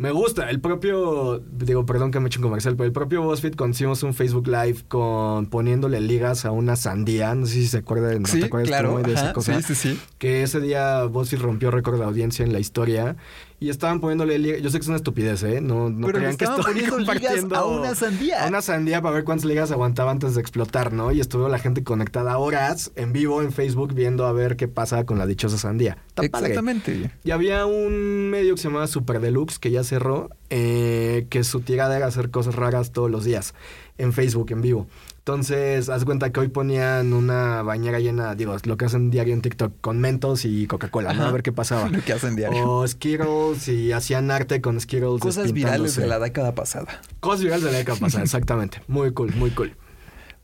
Me gusta, el propio, digo, perdón que me he hecho un comercial, pero el propio BuzzFeed hicimos un Facebook Live con poniéndole ligas a una sandía, no sé si se acuerdan,
Sí,
¿te acuerdas
claro.
de esa cosa?
Sí, sí, sí.
que ese día BuzzFeed rompió récord de audiencia en la historia y estaban poniéndole ligas. Yo sé que es una estupidez, ¿eh? No, no
Pero
crean que
estaban
estoy
poniendo ligas
compartiendo
a una sandía.
A una sandía para ver cuántas ligas aguantaba antes de explotar, ¿no? Y estuvo la gente conectada horas en vivo en Facebook viendo a ver qué pasa con la dichosa sandía. Está padre.
Exactamente.
Y había un medio que se llamaba Super Deluxe que ya cerró, eh, que su tirada era hacer cosas raras todos los días en Facebook en vivo. Entonces, haz cuenta que hoy ponían una bañera llena, digo, lo que hacen diario en TikTok con Mentos y Coca-Cola, ¿no? A ver qué pasaba.
Lo que hacen diario.
O Skittles y hacían arte con Skittles.
Cosas virales de la década pasada.
Cosas virales de la década pasada, exactamente. Muy cool, muy cool.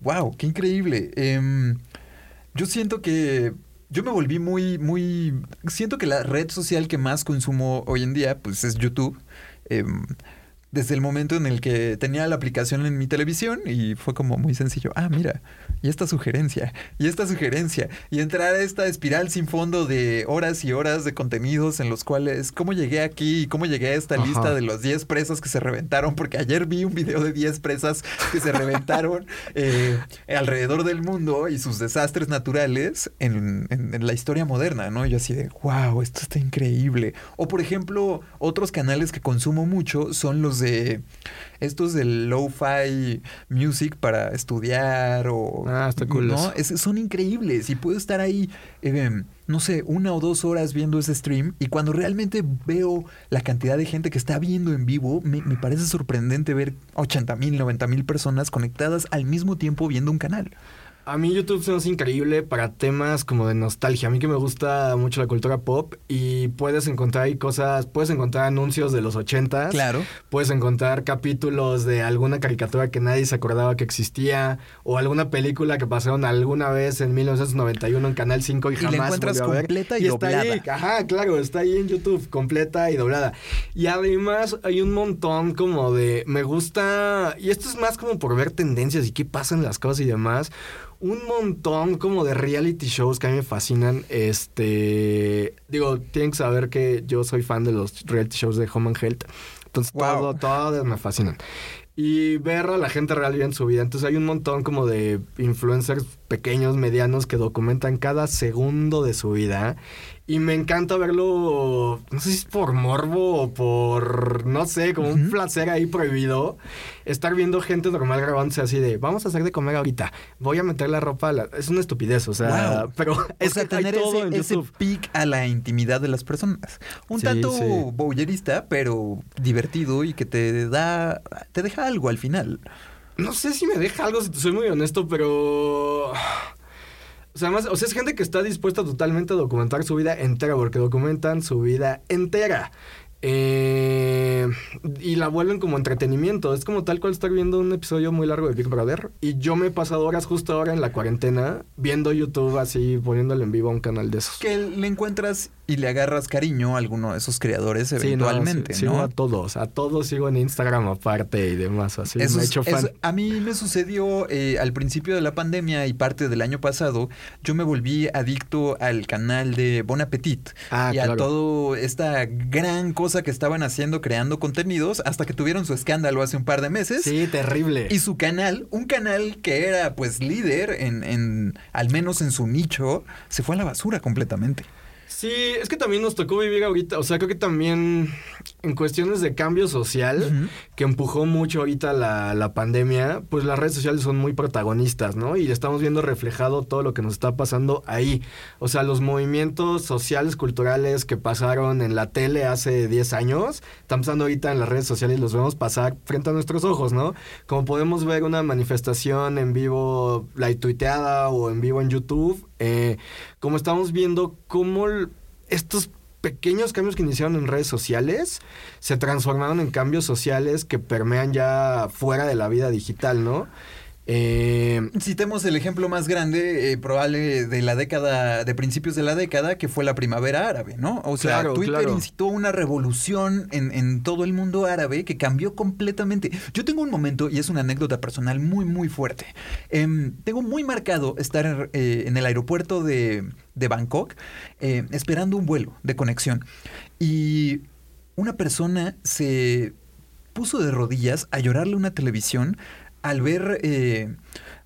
Wow, qué increíble. Em, yo siento que yo me volví muy, muy. Siento que la red social que más consumo hoy en día, pues es YouTube. ähm, desde el momento en el que tenía la aplicación en mi televisión y fue como muy sencillo. Ah, mira, y esta sugerencia, y esta sugerencia, y entrar a esta espiral sin fondo de horas y horas de contenidos en los cuales, ¿cómo llegué aquí? y ¿Cómo llegué a esta
Ajá.
lista de los 10 presas que se reventaron? Porque ayer vi un video de 10 presas que se reventaron eh, alrededor del mundo y sus desastres naturales en, en- en la historia moderna, ¿no? Y yo así de, wow, esto está increíble. O por ejemplo, otros canales que consumo mucho son los de estos del lo-fi music para estudiar o...
Ah, está cool
¿no? Es- son increíbles y puedo estar ahí, eh, no sé, una o dos horas viendo ese stream y cuando realmente veo la cantidad de gente que está viendo en vivo, me, me parece sorprendente ver 80 mil, 90 mil personas conectadas al mismo tiempo viendo un canal.
A mí YouTube se me hace increíble para temas como de nostalgia. A mí que me gusta mucho la cultura pop y puedes encontrar ahí cosas, puedes encontrar anuncios de los ochentas.
Claro.
Puedes encontrar capítulos de alguna caricatura que nadie se acordaba que existía o alguna película que pasaron alguna vez en 1991 en Canal 5 y,
Y la
jamás
encuentras
volvió a ver.
completa y
está ahí,
doblada.
ajá, claro, está ahí en YouTube completa y doblada. Y además hay un montón como de me gusta y esto es más como por ver tendencias y qué pasan las cosas y demás. Un montón como de reality shows que a mí me fascinan. Este, digo, tienen que saber que yo soy fan de los reality shows de Home and Health. Entonces,
Wow.
todo, todos me fascinan. Y ver a la gente real vivir en su vida. Entonces, hay un montón como de influencers pequeños, medianos, que documentan cada segundo de su vida. Y me encanta verlo, no sé si es por morbo o por, no sé, como un placer ahí prohibido. Estar viendo gente normal grabándose así de, vamos a hacer de comer ahorita, voy a meter la ropa. a la-". Es una estupidez, o sea,
Wow.
pero
O
es
sea,
que hay
tener
todo
ese,
en
ese pic a la intimidad de las personas. Un
Sí,
tanto
sí.
pero divertido y que te da, te deja algo al final.
No sé si me deja algo, si te soy muy honesto, pero... O sea, además, o sea, es gente que está dispuesta totalmente a documentar su vida entera, porque documentan su vida entera. Eh, y la vuelven como entretenimiento. Es como tal cual estar viendo un episodio muy largo de Big Brother. Y yo me he pasado horas justo ahora en la cuarentena viendo YouTube así, poniéndole en vivo a un canal de esos.
Que le encuentras y le agarras cariño a alguno de esos creadores eventualmente,
sí, Sigo a todos, a todos sigo en Instagram aparte y demás, así me he hecho fan.
a mí me sucedió eh, al principio de la pandemia y parte del año pasado, yo me volví adicto al canal de Bon Appetit
ah,
y a todo esta gran cosa que estaban haciendo creando contenidos hasta que tuvieron su escándalo hace un par de meses.
Sí, terrible.
Y su canal, un canal que era pues líder en, en al menos en su nicho, se fue a la basura completamente.
Sí, es que también nos tocó vivir ahorita, o sea, creo que también en cuestiones de cambio social, que empujó mucho ahorita la, la, pandemia, pues las redes sociales son muy protagonistas, ¿no? Y estamos viendo reflejado todo lo que nos está pasando ahí. O sea, los movimientos sociales, culturales que pasaron en la tele hace 10 años, están pasando ahorita en las redes sociales y los vemos pasar frente a nuestros ojos, ¿no? Como podemos ver una manifestación en vivo, la tuiteada o en vivo en YouTube, eh, como estamos viendo cómo estos pequeños cambios que iniciaron en redes sociales se transformaron en cambios sociales que permean ya fuera de la vida digital, ¿no?
Eh, Citemos el ejemplo más grande, eh, probable de la década, de principios de la década, que fue la primavera árabe, ¿no? O sea, Twitter incitó una revolución en, todo el mundo árabe que cambió completamente. Yo tengo un momento, y es una anécdota personal muy, muy fuerte. Em, tengo muy marcado estar eh, en el aeropuerto de, de Bangkok eh, esperando un vuelo de conexión. Y una persona se puso de rodillas a llorarle una televisión al ver, eh,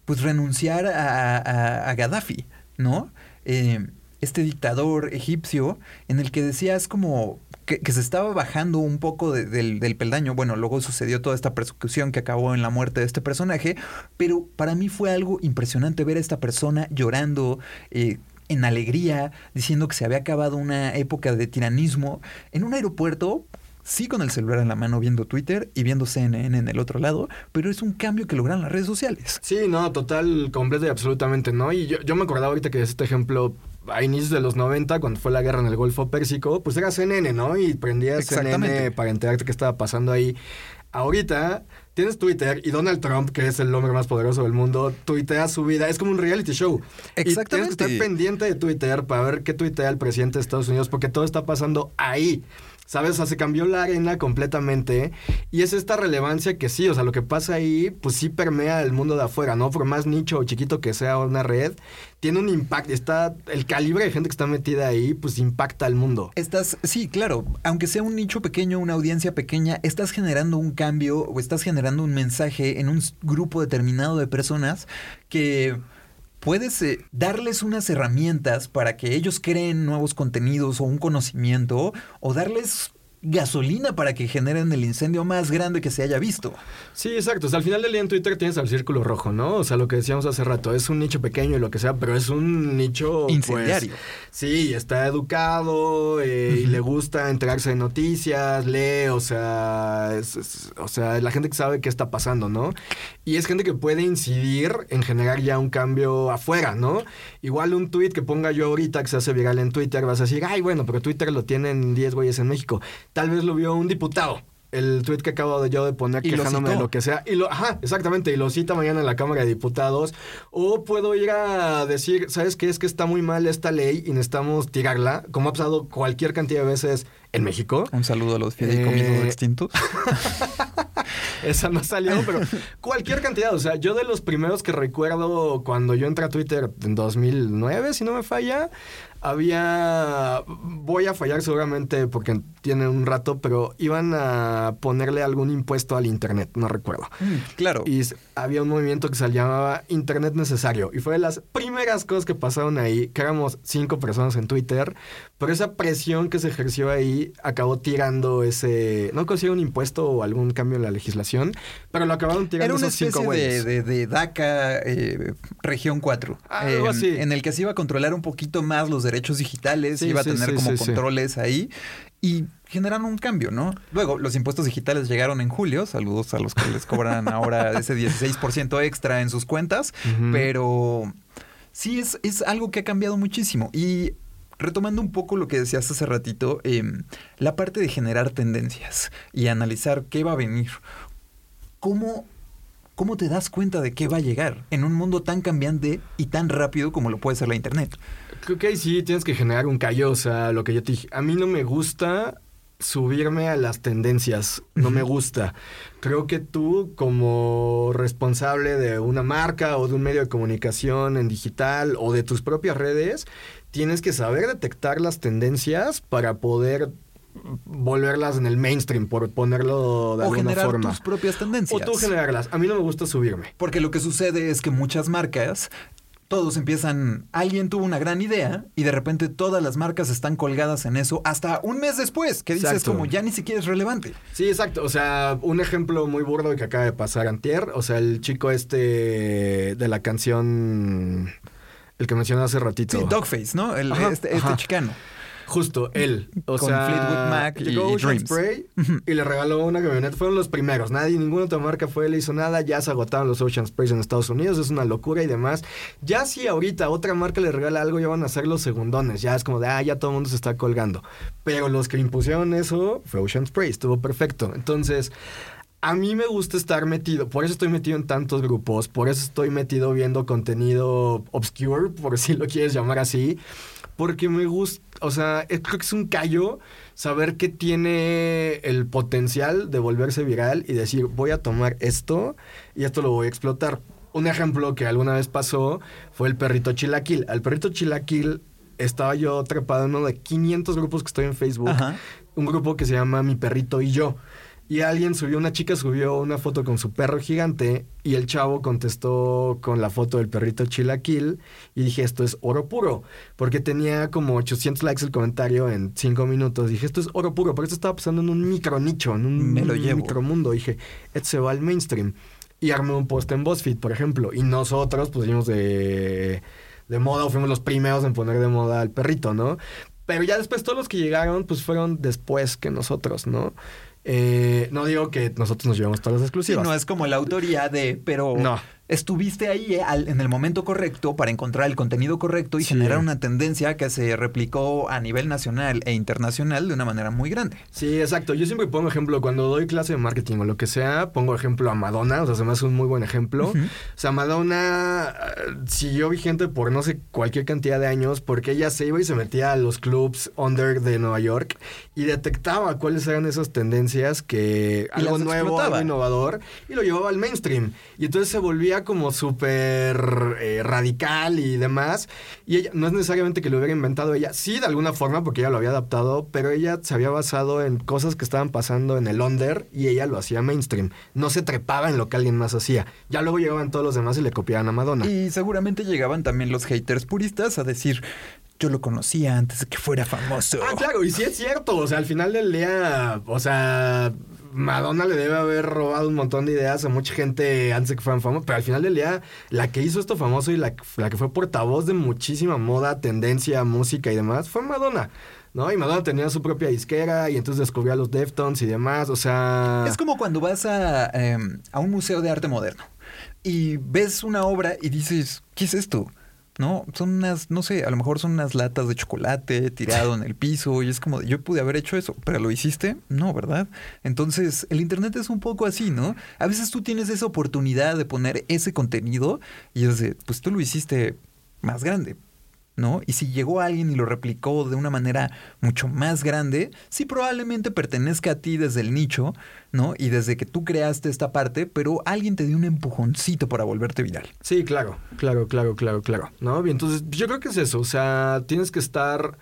pues, renunciar a, Gaddafi, ¿no? Eh, este dictador egipcio en el que decías como que, se estaba bajando un poco del, peldaño. Bueno, luego sucedió toda esta persecución que acabó en la muerte de este personaje, pero para mí fue algo impresionante ver a esta persona llorando. Eh, en alegría, diciendo que se había acabado una época de tiranismo en un aeropuerto sí con el celular en la mano viendo Twitter y viendo CNN en el otro lado, pero es un cambio que logran las redes sociales.
Sí, no, total, completo y absolutamente no. Y yo, me acordaba ahorita que este ejemplo a inicios de los 90, cuando fue la guerra en el Golfo Pérsico, pues era CNN, ¿no? Y prendías CNN para enterarte qué estaba pasando ahí. Ahorita tienes Twitter y Donald Trump, que es el hombre más poderoso del mundo, tuitea su vida. Es como un reality show. Exactamente. Y tienes que estar pendiente de Twitter para ver qué tuitea el presidente de Estados Unidos, porque todo está pasando ahí. ¿Sabes? O sea, se cambió la arena completamente. Y es esta relevancia que sí, o sea, lo que pasa ahí, pues sí permea el mundo de afuera, ¿no? Por más nicho o chiquito que sea una red, tiene un impacto. Está, el calibre de gente que está metida ahí, pues impacta al mundo.
Estás, sí, claro, aunque sea un nicho pequeño, una audiencia pequeña, estás generando un cambio o estás generando un mensaje en un grupo determinado de personas que puedes eh, darles unas herramientas para que ellos creen nuevos contenidos o un conocimiento o darles gasolina para que generen el incendio más grande que se haya visto.
Sí, exacto. O sea, al final del día en Twitter tienes al círculo rojo, ¿no? O sea, lo que decíamos hace rato, es un nicho pequeño y lo que sea, pero es un nicho...
Pues, Incendiario.
sí, está educado eh, y le gusta enterarse de noticias, lee, o sea, o sea, la gente que sabe qué está pasando, ¿no? Y es gente que puede incidir en generar ya un cambio afuera, ¿no? Igual un tweet que ponga yo ahorita que se hace viral en Twitter, vas a decir, ay, bueno, pero Twitter lo tienen 10 güeyes en México tal vez lo vio un diputado. El tweet que acabo de yo de poner quejándome de lo que sea. Y lo, ajá, exactamente. Y lo cita mañana en la Cámara de Diputados. O puedo ir a decir, ¿sabes qué? Es que está muy mal esta ley y necesitamos tirarla. Como ha pasado cualquier cantidad de veces en México.
Un saludo a los fideicomisos eh... extintos.
Esa no salió, pero cualquier cantidad. O sea, yo de los primeros que recuerdo cuando yo entré a Twitter en 2009, si no me falla, había. Voy a fallar seguramente porque tiene un rato, pero iban a ponerle algún impuesto al Internet, no recuerdo.
Mm, claro.
Y había un movimiento que se llamaba Internet Necesario. Y fue de las primeras cosas que pasaron ahí, que éramos cinco personas en Twitter, pero esa presión que se ejerció ahí acabó tirando ese. No consiguió un impuesto o algún cambio en la legislación, pero lo acabaron tirando
Era una especie de, de, DACA eh, Región 4.
Algo así.
En el que se iba a controlar un poquito más los derechos digitales, iba a tener como controles ahí y generan un cambio, ¿no? Luego, los impuestos digitales llegaron en julio, saludos a los que les cobran ahora ese 16% extra en sus cuentas, pero sí es, es algo que ha cambiado muchísimo y retomando un poco lo que decías hace ratito, em, la parte de generar tendencias y analizar qué va a venir. ¿Cómo ¿cómo te das cuenta de qué va a llegar en un mundo tan cambiante y tan rápido como lo puede ser la Internet?
Creo que ahí sí tienes que generar un callo, o sea, lo que yo te dije. A mí no me gusta subirme a las tendencias, no me gusta. Creo que tú como responsable de una marca o de un medio de comunicación en digital o de tus propias redes, tienes que saber detectar las tendencias para poder volverlas en el mainstream, por ponerlo de
o
alguna
generar
forma.
tus propias tendencias.
O tú generarlas. A mí no me gusta subirme.
Porque lo que sucede es que muchas marcas, todos empiezan, alguien tuvo una gran idea y de repente todas las marcas están colgadas en eso hasta un mes después, que dices
Exacto.
como ya ni siquiera es relevante.
Sí, exacto. O sea, un ejemplo muy burdo que acaba de pasar antier. O sea, el chico este de la canción... El que mencioné hace ratito.
Sí, Dogface, ¿no? El-
Ajá,
este, este
ajá.
chicano.
Justo, él. O
Con
sea,
Fleetwood Mac y-
llegó
y
Ocean
Dreams.
Spray y le regaló una camioneta. Fueron los primeros. Nadie, ninguna otra marca fue, le hizo nada. Ya se agotaron los Ocean Sprays en Estados Unidos. Es una locura y demás. Ya si ahorita otra marca le regala algo, ya van a ser los segundones. Ya es como de, ah, ya todo el mundo se está colgando. Pero los que impusieron eso fue Ocean Spray. Estuvo perfecto. Entonces... A mí me gusta estar metido, por eso estoy metido en tantos grupos, por eso estoy metido viendo contenido obscure, por si lo quieres llamar así, porque me gusta, o sea, creo que es un callo saber que tiene el potencial de volverse viral y decir, voy a tomar esto y esto lo voy a explotar. Un ejemplo que alguna vez pasó fue el perrito chilaquil. Al perrito chilaquil estaba yo trepado en uno de 500 grupos que estoy en Facebook,
Ajá.
un grupo que se llama Mi Perrito y Yo. Y alguien subió, una chica subió una foto con su perro gigante y el chavo contestó con la foto del perrito chilaquil y dije, esto es oro puro, porque tenía como 800 likes el comentario en 5 minutos. Dije, esto es oro puro, pero esto estaba pasando en un micro nicho, en un
Me lo llevo.
micromundo. Dije, esto se va al mainstream. Y armé un post en BuzzFeed, por ejemplo, y nosotros pusimos de, de moda, o fuimos los primeros en poner de moda al perrito, ¿no? Pero ya después todos los que llegaron, pues fueron después que nosotros, ¿no? Eh, no digo que nosotros nos llevamos todas las
Sí,
exclusivas.
no es como la autoría de, pero
No.
Estuviste ahí eh, al- en el momento correcto para encontrar el contenido correcto y
Sí.
generar una tendencia que se replicó a nivel nacional e internacional de una manera muy grande.
Sí, exacto. Yo siempre pongo ejemplo, cuando doy clase de marketing o lo que sea, pongo ejemplo a Madonna, o sea, se me hace un muy buen ejemplo. O sea, Madonna eh, siguió vigente por no sé cualquier cantidad de años porque ella se iba y se metía a los clubs under de Nueva York y detectaba cuáles eran esas tendencias que
Y
algo nuevo, algo innovador y lo llevaba al mainstream. Y entonces se volvía como súper eh, radical y demás. Y ella, no es necesariamente que lo hubiera inventado ella, sí de alguna forma porque ella lo había adaptado, pero ella se había basado en cosas que estaban pasando en el under y ella lo hacía mainstream. No se trepaba en lo que alguien más hacía. Ya luego llegaban todos los demás y le copiaban a Madonna.
Y seguramente llegaban también los haters puristas a decir, yo lo conocía antes de que fuera famoso.
Ah, claro, y sí es cierto. O sea, al final del día, o sea, Madonna le debe haber robado un montón de ideas a mucha gente antes que fueran famosos, pero al final del día, la que hizo esto famoso y la, que fue portavoz de muchísima moda, tendencia, música y demás, fue Madonna. ¿No? Y Madonna tenía su propia disquera y entonces descubrió a los Deftones y demás. O sea.
Es como cuando vas a, em, a un museo de arte moderno y ves una obra y dices, ¿qué es esto? ¿No? Son unas, no sé, a lo mejor son unas latas de chocolate tirado en el piso y es como, yo pude haber hecho eso, pero ¿lo hiciste? No, ¿verdad? Entonces, el Internet es un poco así, ¿no? A veces tú tienes esa oportunidad de poner ese contenido y es de, pues tú lo hiciste más grande, ¿no? Y si llegó alguien y lo replicó de una manera mucho más grande, sí probablemente pertenezca a ti desde el nicho, ¿no? Y desde que tú creaste esta parte, pero alguien te dio un empujoncito para volverte viral.
Sí, claro, claro, claro, claro, claro. ¿No? Y entonces, yo creo que es eso. O sea, tienes que estar.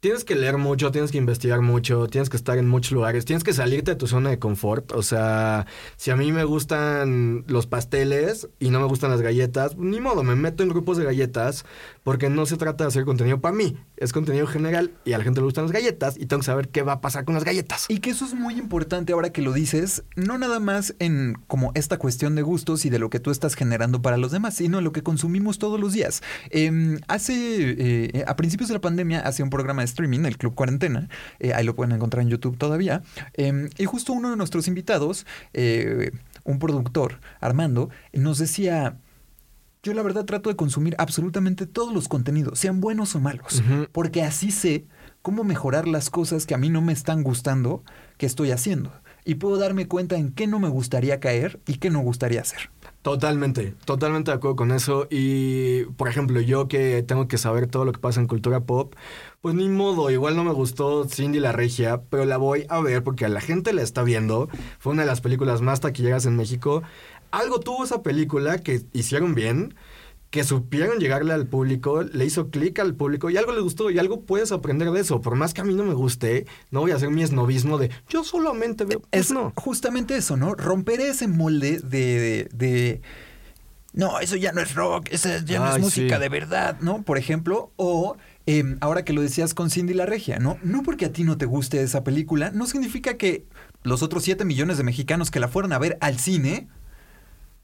Tienes que leer mucho, tienes que investigar mucho, tienes que estar en muchos lugares, tienes que salirte de tu zona de confort. O sea, si a mí me gustan los pasteles y no me gustan las galletas, ni modo, me meto en grupos de galletas porque no se trata de hacer contenido para mí, es contenido general y a la gente le gustan las galletas y tengo que saber qué va a pasar con las galletas.
Y que eso es muy importante ahora que lo dices, no nada más en como esta cuestión de gustos y de lo que tú estás generando para los demás, sino lo que consumimos todos los días. Eh, hace, eh, a principios de la pandemia, hacía un programa de streaming, el Club Cuarentena, eh, ahí lo pueden encontrar en YouTube todavía, eh, y justo uno de nuestros invitados, eh, un productor, Armando, nos decía... Yo la verdad trato de consumir absolutamente todos los contenidos, sean buenos o malos, porque así sé cómo mejorar las cosas que a mí no me están gustando que estoy haciendo. y puedo darme cuenta en qué no me gustaría caer y qué no gustaría hacer.
Totalmente, totalmente de acuerdo con eso. Y, por ejemplo, yo que tengo que saber todo lo que pasa en cultura pop, pues ni modo, igual no me gustó Cindy la Regia, pero la voy a ver porque la gente la está viendo. Fue una de las películas más taquilleras en México. Algo tuvo esa película que hicieron bien que supieron llegarle al público, le hizo clic al público y algo le gustó y algo puedes aprender de eso. Por más que a mí no me guste, no voy a hacer mi esnovismo de yo solamente veo. Pues
es
no.
justamente eso, ¿no? Romper ese molde de, de, no, eso ya no es rock, esa ya no es música de verdad, ¿no? Por ejemplo, o em, ahora que lo decías con Cindy la Regia, ¿no? No porque a ti no te guste esa película, no significa que los otros 7 millones de mexicanos que la fueron a ver al cine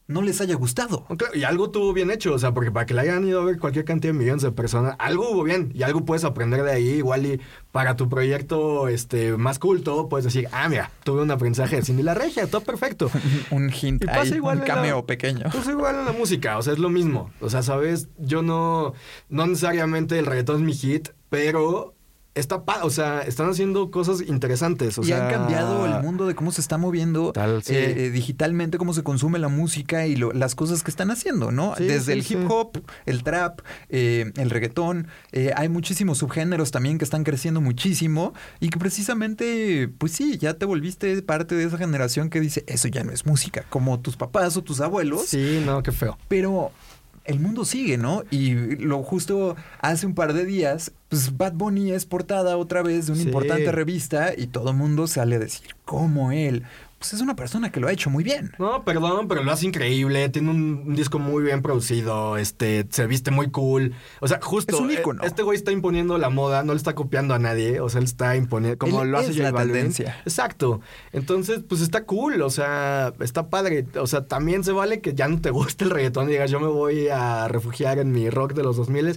no les haya gustado.
y algo tuvo bien hecho, o sea, porque para que la hayan ido a ver cualquier cantidad de millones de personas, algo hubo bien y algo puedes aprender de ahí, igual y para tu proyecto este más culto puedes decir, ah, mira, tuve un aprendizaje de Cindy la Regia, todo perfecto.
un hint, un cameo pequeño.
Pues igual en la música, o sea, es lo mismo. O sea, sabes, yo no, no necesariamente el reggaetón es mi hit, pero está, o sea, están haciendo cosas interesantes. O
y han cambiado el mundo de cómo se está moviendo eh, eh, digitalmente, cómo se consume la música y las cosas que están haciendo, ¿no? Desde el hip hop, el trap, eh, el reggaetón, hay muchísimos subgéneros también que están creciendo muchísimo y que precisamente, pues sí, ya te volviste parte de esa generación que dice, eso ya no es música, como tus papás o tus abuelos.
Sí, no, qué feo.
Pero el mundo sigue, ¿no? Y lo justo hace un par de días, pues Bad Bunny es portada otra vez de una importante revista y todo el mundo sale a decir, ¿cómo él? Pues es una persona que lo ha hecho muy bien.
No, perdón, pero lo hace increíble. Tiene un, disco muy bien producido. Este, se viste muy cool. O sea, justo.
Es un ícono.
Este güey está imponiendo la moda, no le está copiando a nadie. O sea, él está imponiendo. Como lo hace
es la tendencia.
Exacto. Entonces, pues está cool. O sea, está padre. O sea, también se vale que ya no te guste el reggaetón y digas, yo me voy a refugiar en mi rock de los 2000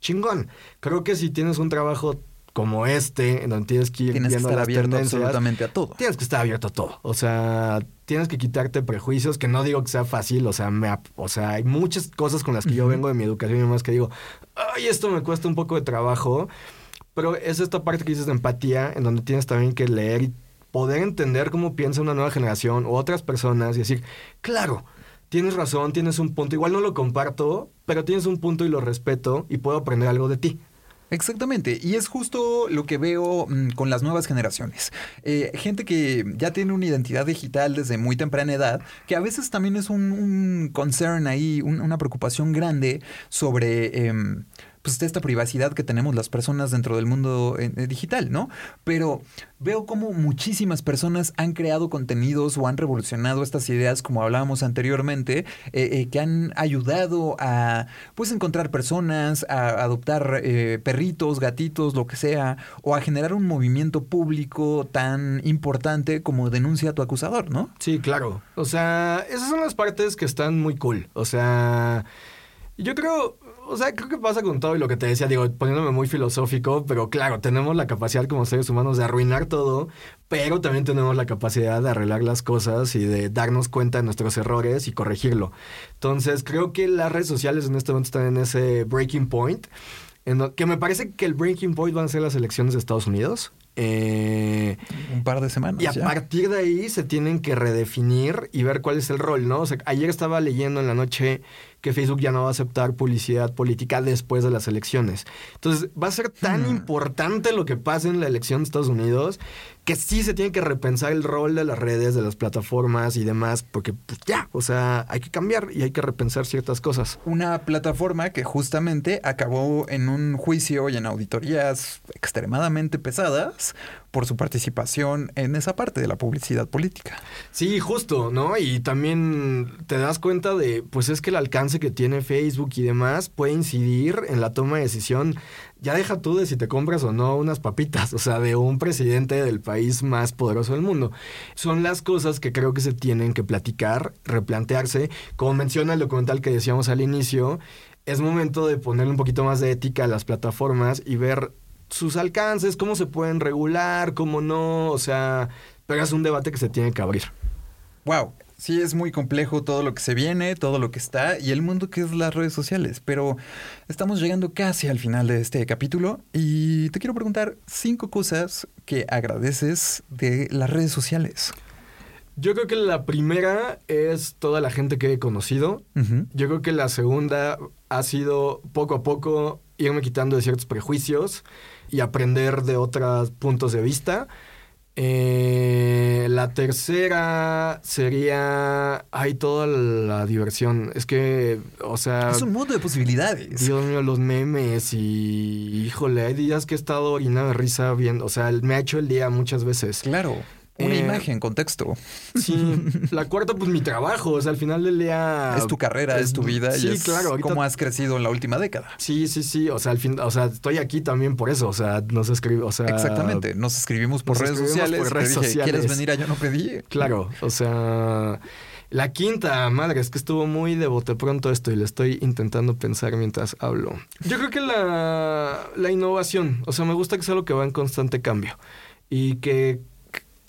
chingón. Creo que si tienes un trabajo como este, en donde tienes que ir
tienes que estar abierto absolutamente a todo.
Tienes que estar abierto a todo. O sea, tienes que quitarte prejuicios, que no digo que sea fácil, o sea, me, o sea, hay muchas cosas con las que yo vengo de mi educación y más que digo, ay, esto me cuesta un poco de trabajo, pero es esta parte que dices de empatía, en donde tienes también que leer y poder entender cómo piensa una nueva generación u otras personas y decir, claro, tienes razón, tienes un punto, igual no lo comparto, pero tienes un punto y lo respeto y puedo aprender algo de ti.
Exactamente, y es justo lo que veo mm, con las nuevas generaciones. Eh, gente que ya tiene una identidad digital desde muy temprana edad, que a veces también es un, concern ahí, una preocupación grande sobre... Em, pues esta privacidad que tenemos las personas dentro del mundo eh, eh, digital, ¿no? Pero veo como muchísimas personas han creado contenidos o han revolucionado estas ideas, como hablábamos anteriormente, eh, que han ayudado a pues encontrar personas, a adoptar perritos, gatitos, lo que sea, o a generar un movimiento público tan importante como denuncia a tu acusador, ¿no?
Sí, claro. O sea, esas son las partes que están muy cool. O sea, yo creo, o sea, creo que pasa con todo y lo que te decía, digo, poniéndome muy filosófico, pero claro, tenemos la capacidad como seres humanos de arruinar todo, pero también tenemos la capacidad de arreglar las cosas y de darnos cuenta de nuestros errores y corregirlo. Entonces, creo que las redes sociales en este momento están en ese breaking point, en que me parece que el breaking point van a ser las elecciones de Estados Unidos.
Eh, un par de semanas.
Y a partir de ahí se tienen que redefinir y ver cuál es el rol, ¿no? O sea, ayer estaba leyendo en la noche que Facebook ya no va a aceptar publicidad política después de las elecciones. Entonces, va a ser tan hmm. importante lo que pase en la elección de Estados Unidos que sí se tiene que repensar el rol de las redes, de las plataformas y demás, porque pues, ya, o sea, hay que cambiar y hay que repensar ciertas cosas.
Una plataforma que justamente acabó en un juicio y en auditorías extremadamente pesadas por su participación en esa parte de la publicidad política.
Sí, justo, ¿no? Y también te das cuenta de, pues es que el alcance que tiene Facebook y demás puede incidir en la toma de decisión. Ya deja tú de si te compras o no unas papitas, o sea, de un presidente del país más poderoso del mundo. Son las cosas que creo que se tienen que platicar, replantearse. Como menciona el documental que decíamos al inicio, es momento de ponerle un poquito más de ética a las plataformas y ver sus alcances, cómo se pueden regular, cómo no, o sea, pero es un debate que se tiene que abrir.
Wow, sí es muy complejo todo lo que se viene, todo lo que está y el mundo que es las redes sociales, pero estamos llegando casi al final de este capítulo y te quiero preguntar cinco cosas que agradeces de las redes sociales.
Yo creo que la primera es toda la gente que he conocido. Yo creo que la segunda ha sido poco a poco irme quitando de ciertos prejuicios y aprender de otros puntos de vista. Eh, la tercera sería. Hay toda la diversión. Es que, o sea.
Es un mundo de posibilidades.
Dios mío, los memes y. Híjole, hay días que he estado orinado de risa viendo. O sea, me ha hecho el día muchas veces.
Claro. Una
Eh,
imagen, contexto.
Sí. la cuarta, pues mi trabajo. O sea, al final del día.
es tu carrera, es, tu vida
Sí,
y es
claro. ahorita-
cómo has crecido en la última década.
Sí, sí, sí. O sea, al fin, o sea, estoy aquí también por eso. O sea, no se escribe, o sea.
Exactamente. Nos escribimos por
nos
redes
escribimos
sociales.
por redes
dije,
sociales.
¿Quieres venir a Yo No Pedí?
Claro, o sea. La quinta, madre, es que estuvo muy de bote pronto esto y le estoy intentando pensar mientras hablo. Yo creo que la, la innovación, o sea, me gusta que sea algo que va en constante cambio y que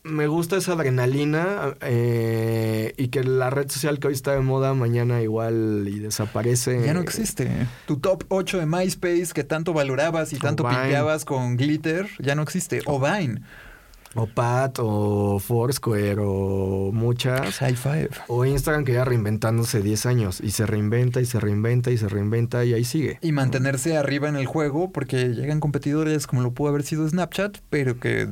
me gusta esa adrenalina eh, y que la red social que hoy está de moda mañana igual y desaparece.
Ya no existe. Tu top 8 de MySpace que tanto valorabas y tanto
Vine.
pimpeabas con glitter ya no existe. O Vine.
O Pat, o Foursquare, o muchas.
High Five.
O Instagram que ya reinventándose 10 años y se reinventa y se reinventa y se reinventa y ahí sigue.
Y mantenerse arriba en el juego porque llegan competidores como lo pudo haber sido Snapchat, pero que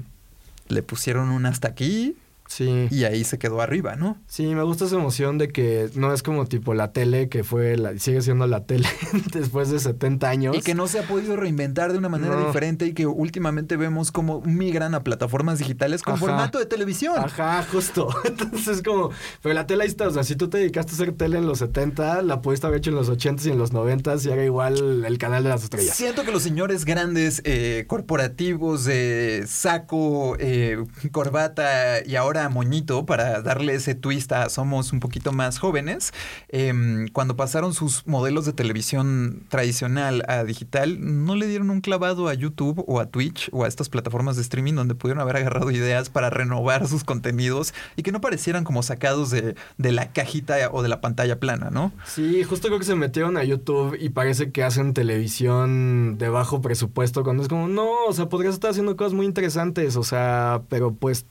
le pusieron un hasta aquí
Sí.
y ahí se quedó arriba, ¿no?
Sí, me gusta esa emoción de que no es como tipo la tele, que fue la, sigue siendo la tele después de 70 años.
Y que no se ha podido reinventar de una manera
No.
diferente y que últimamente vemos como migran a plataformas digitales con
Ajá.
formato de televisión.
Ajá, justo. Entonces es como, pero la tele ahí está, o sea, si tú te dedicaste a hacer tele en los 70, la pudiste haber hecho en los 80 y en los 90 y era igual el canal de las estrellas.
Siento que los señores grandes, eh, corporativos de saco, eh, corbata y ahora moñito, para darle ese twist a somos un poquito más jóvenes, em, cuando pasaron sus modelos de televisión tradicional a digital, no le dieron un clavado a YouTube o a Twitch o a estas plataformas de streaming donde pudieron haber agarrado ideas para renovar sus contenidos y que no parecieran como sacados de, de la cajita o de la pantalla plana, ¿no?
Sí, justo creo que se metieron a YouTube y parece que hacen televisión de bajo presupuesto cuando es como, no, o sea, podrías estar haciendo cosas muy interesantes, o sea, pero pues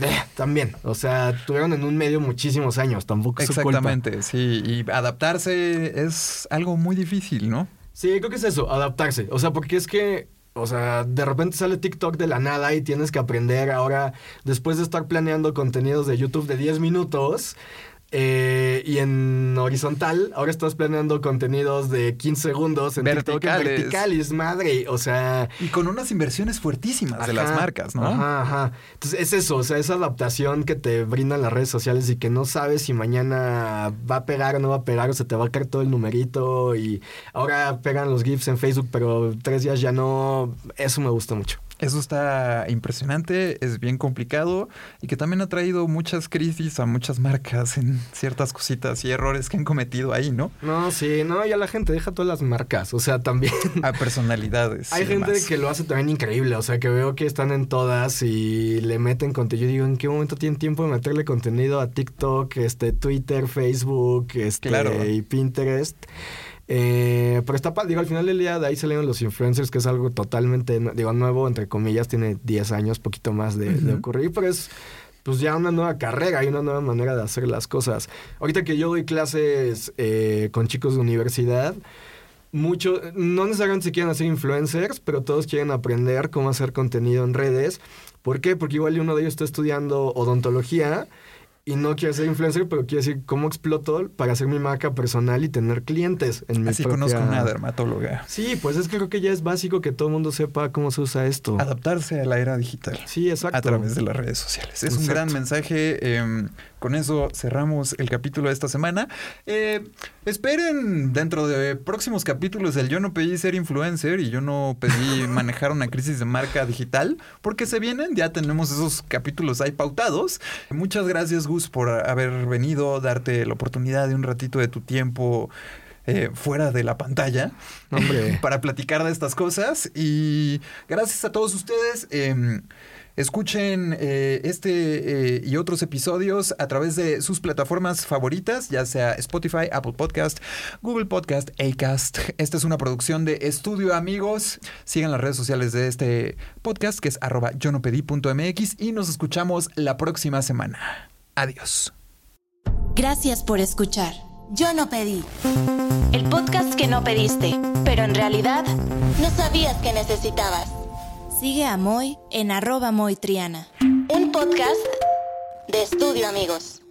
eh, también, o sea, tuvieron en un medio muchísimos años, tampoco es su culpa.
Exactamente, sí. Y adaptarse es algo muy difícil, ¿no?
Sí, creo que es eso, adaptarse. O sea, porque es que, o sea, de repente sale TikTok de la nada y tienes que aprender ahora, después de estar planeando contenidos de YouTube de 10 minutos. Eh, y en horizontal, ahora estás planeando contenidos de 15 segundos en TikTok
Verticales.
vertical y es madre, o sea...
Y con unas inversiones fuertísimas de las marcas, ¿no?
Ajá, ajá. Entonces es eso, o sea, esa adaptación que te brindan las redes sociales y que no sabes si mañana va a pegar o no va a pegar o se te va a caer todo el numerito y ahora pegan los GIFs en Facebook, pero tres días ya no. Eso me gusta mucho.
Eso está impresionante, es bien complicado y que también ha traído muchas crisis a muchas marcas en ciertas cositas y errores que han cometido ahí, ¿no?
No, sí, no, ya la gente deja todas las marcas, o sea, también.
A personalidades.
Hay gente
demás.
que lo hace también increíble, o sea, que veo que están en todas y le meten contenido. Yo digo, ¿en qué momento tienen tiempo de meterle contenido a TikTok, este, Twitter, Facebook, este,
Claro.
y Pinterest? Eh, pero está digo, al final del día de ahí salieron los influencers, que es algo totalmente, digo, nuevo, entre comillas, tiene 10 años, poquito más de, de
Ujú.
ocurrir, pero es pues ya una nueva carrera y una nueva manera de hacer las cosas. Ahorita que yo doy clases eh, con chicos de universidad, mucho, no necesariamente se quieren hacer influencers, pero todos quieren aprender cómo hacer contenido en redes. ¿Por qué? Porque igual uno de ellos está estudiando odontología y no quiere ser influencer, pero quiere decir cómo exploto para hacer mi marca personal y tener clientes en mi
Así
propia-
conozco una dermatóloga.
Sí, pues es que creo que ya es básico que todo el mundo sepa cómo se usa esto.
Adaptarse a la era digital.
Sí, exacto.
a través de las redes sociales. Es un gran mensaje. eh, con eso cerramos el capítulo de esta semana. Eh, esperen dentro de próximos capítulos el Yo no pedí ser influencer y yo no pedí manejar una crisis de marca digital, porque se vienen, ya tenemos esos capítulos ahí pautados. Muchas gracias Gus por haber venido, darte la oportunidad de un ratito de tu tiempo. eh, fuera de la pantalla
Hombre.
para platicar de estas cosas y gracias a todos ustedes em, Escuchen eh, este eh, y otros episodios a través de sus plataformas favoritas, ya sea Spotify, Apple Podcast, Google Podcast, Acast. Esta es una producción de Estudio Amigos. Sigan las redes sociales de este podcast que es arroba yo no pedí MX y nos escuchamos la próxima semana. Adiós.
Gracias por escuchar. Yo no pedí. El podcast que no pediste, pero en realidad no sabías que necesitabas. Sigue a Moy en arroba Moy Triana. Un podcast de estudio, amigos.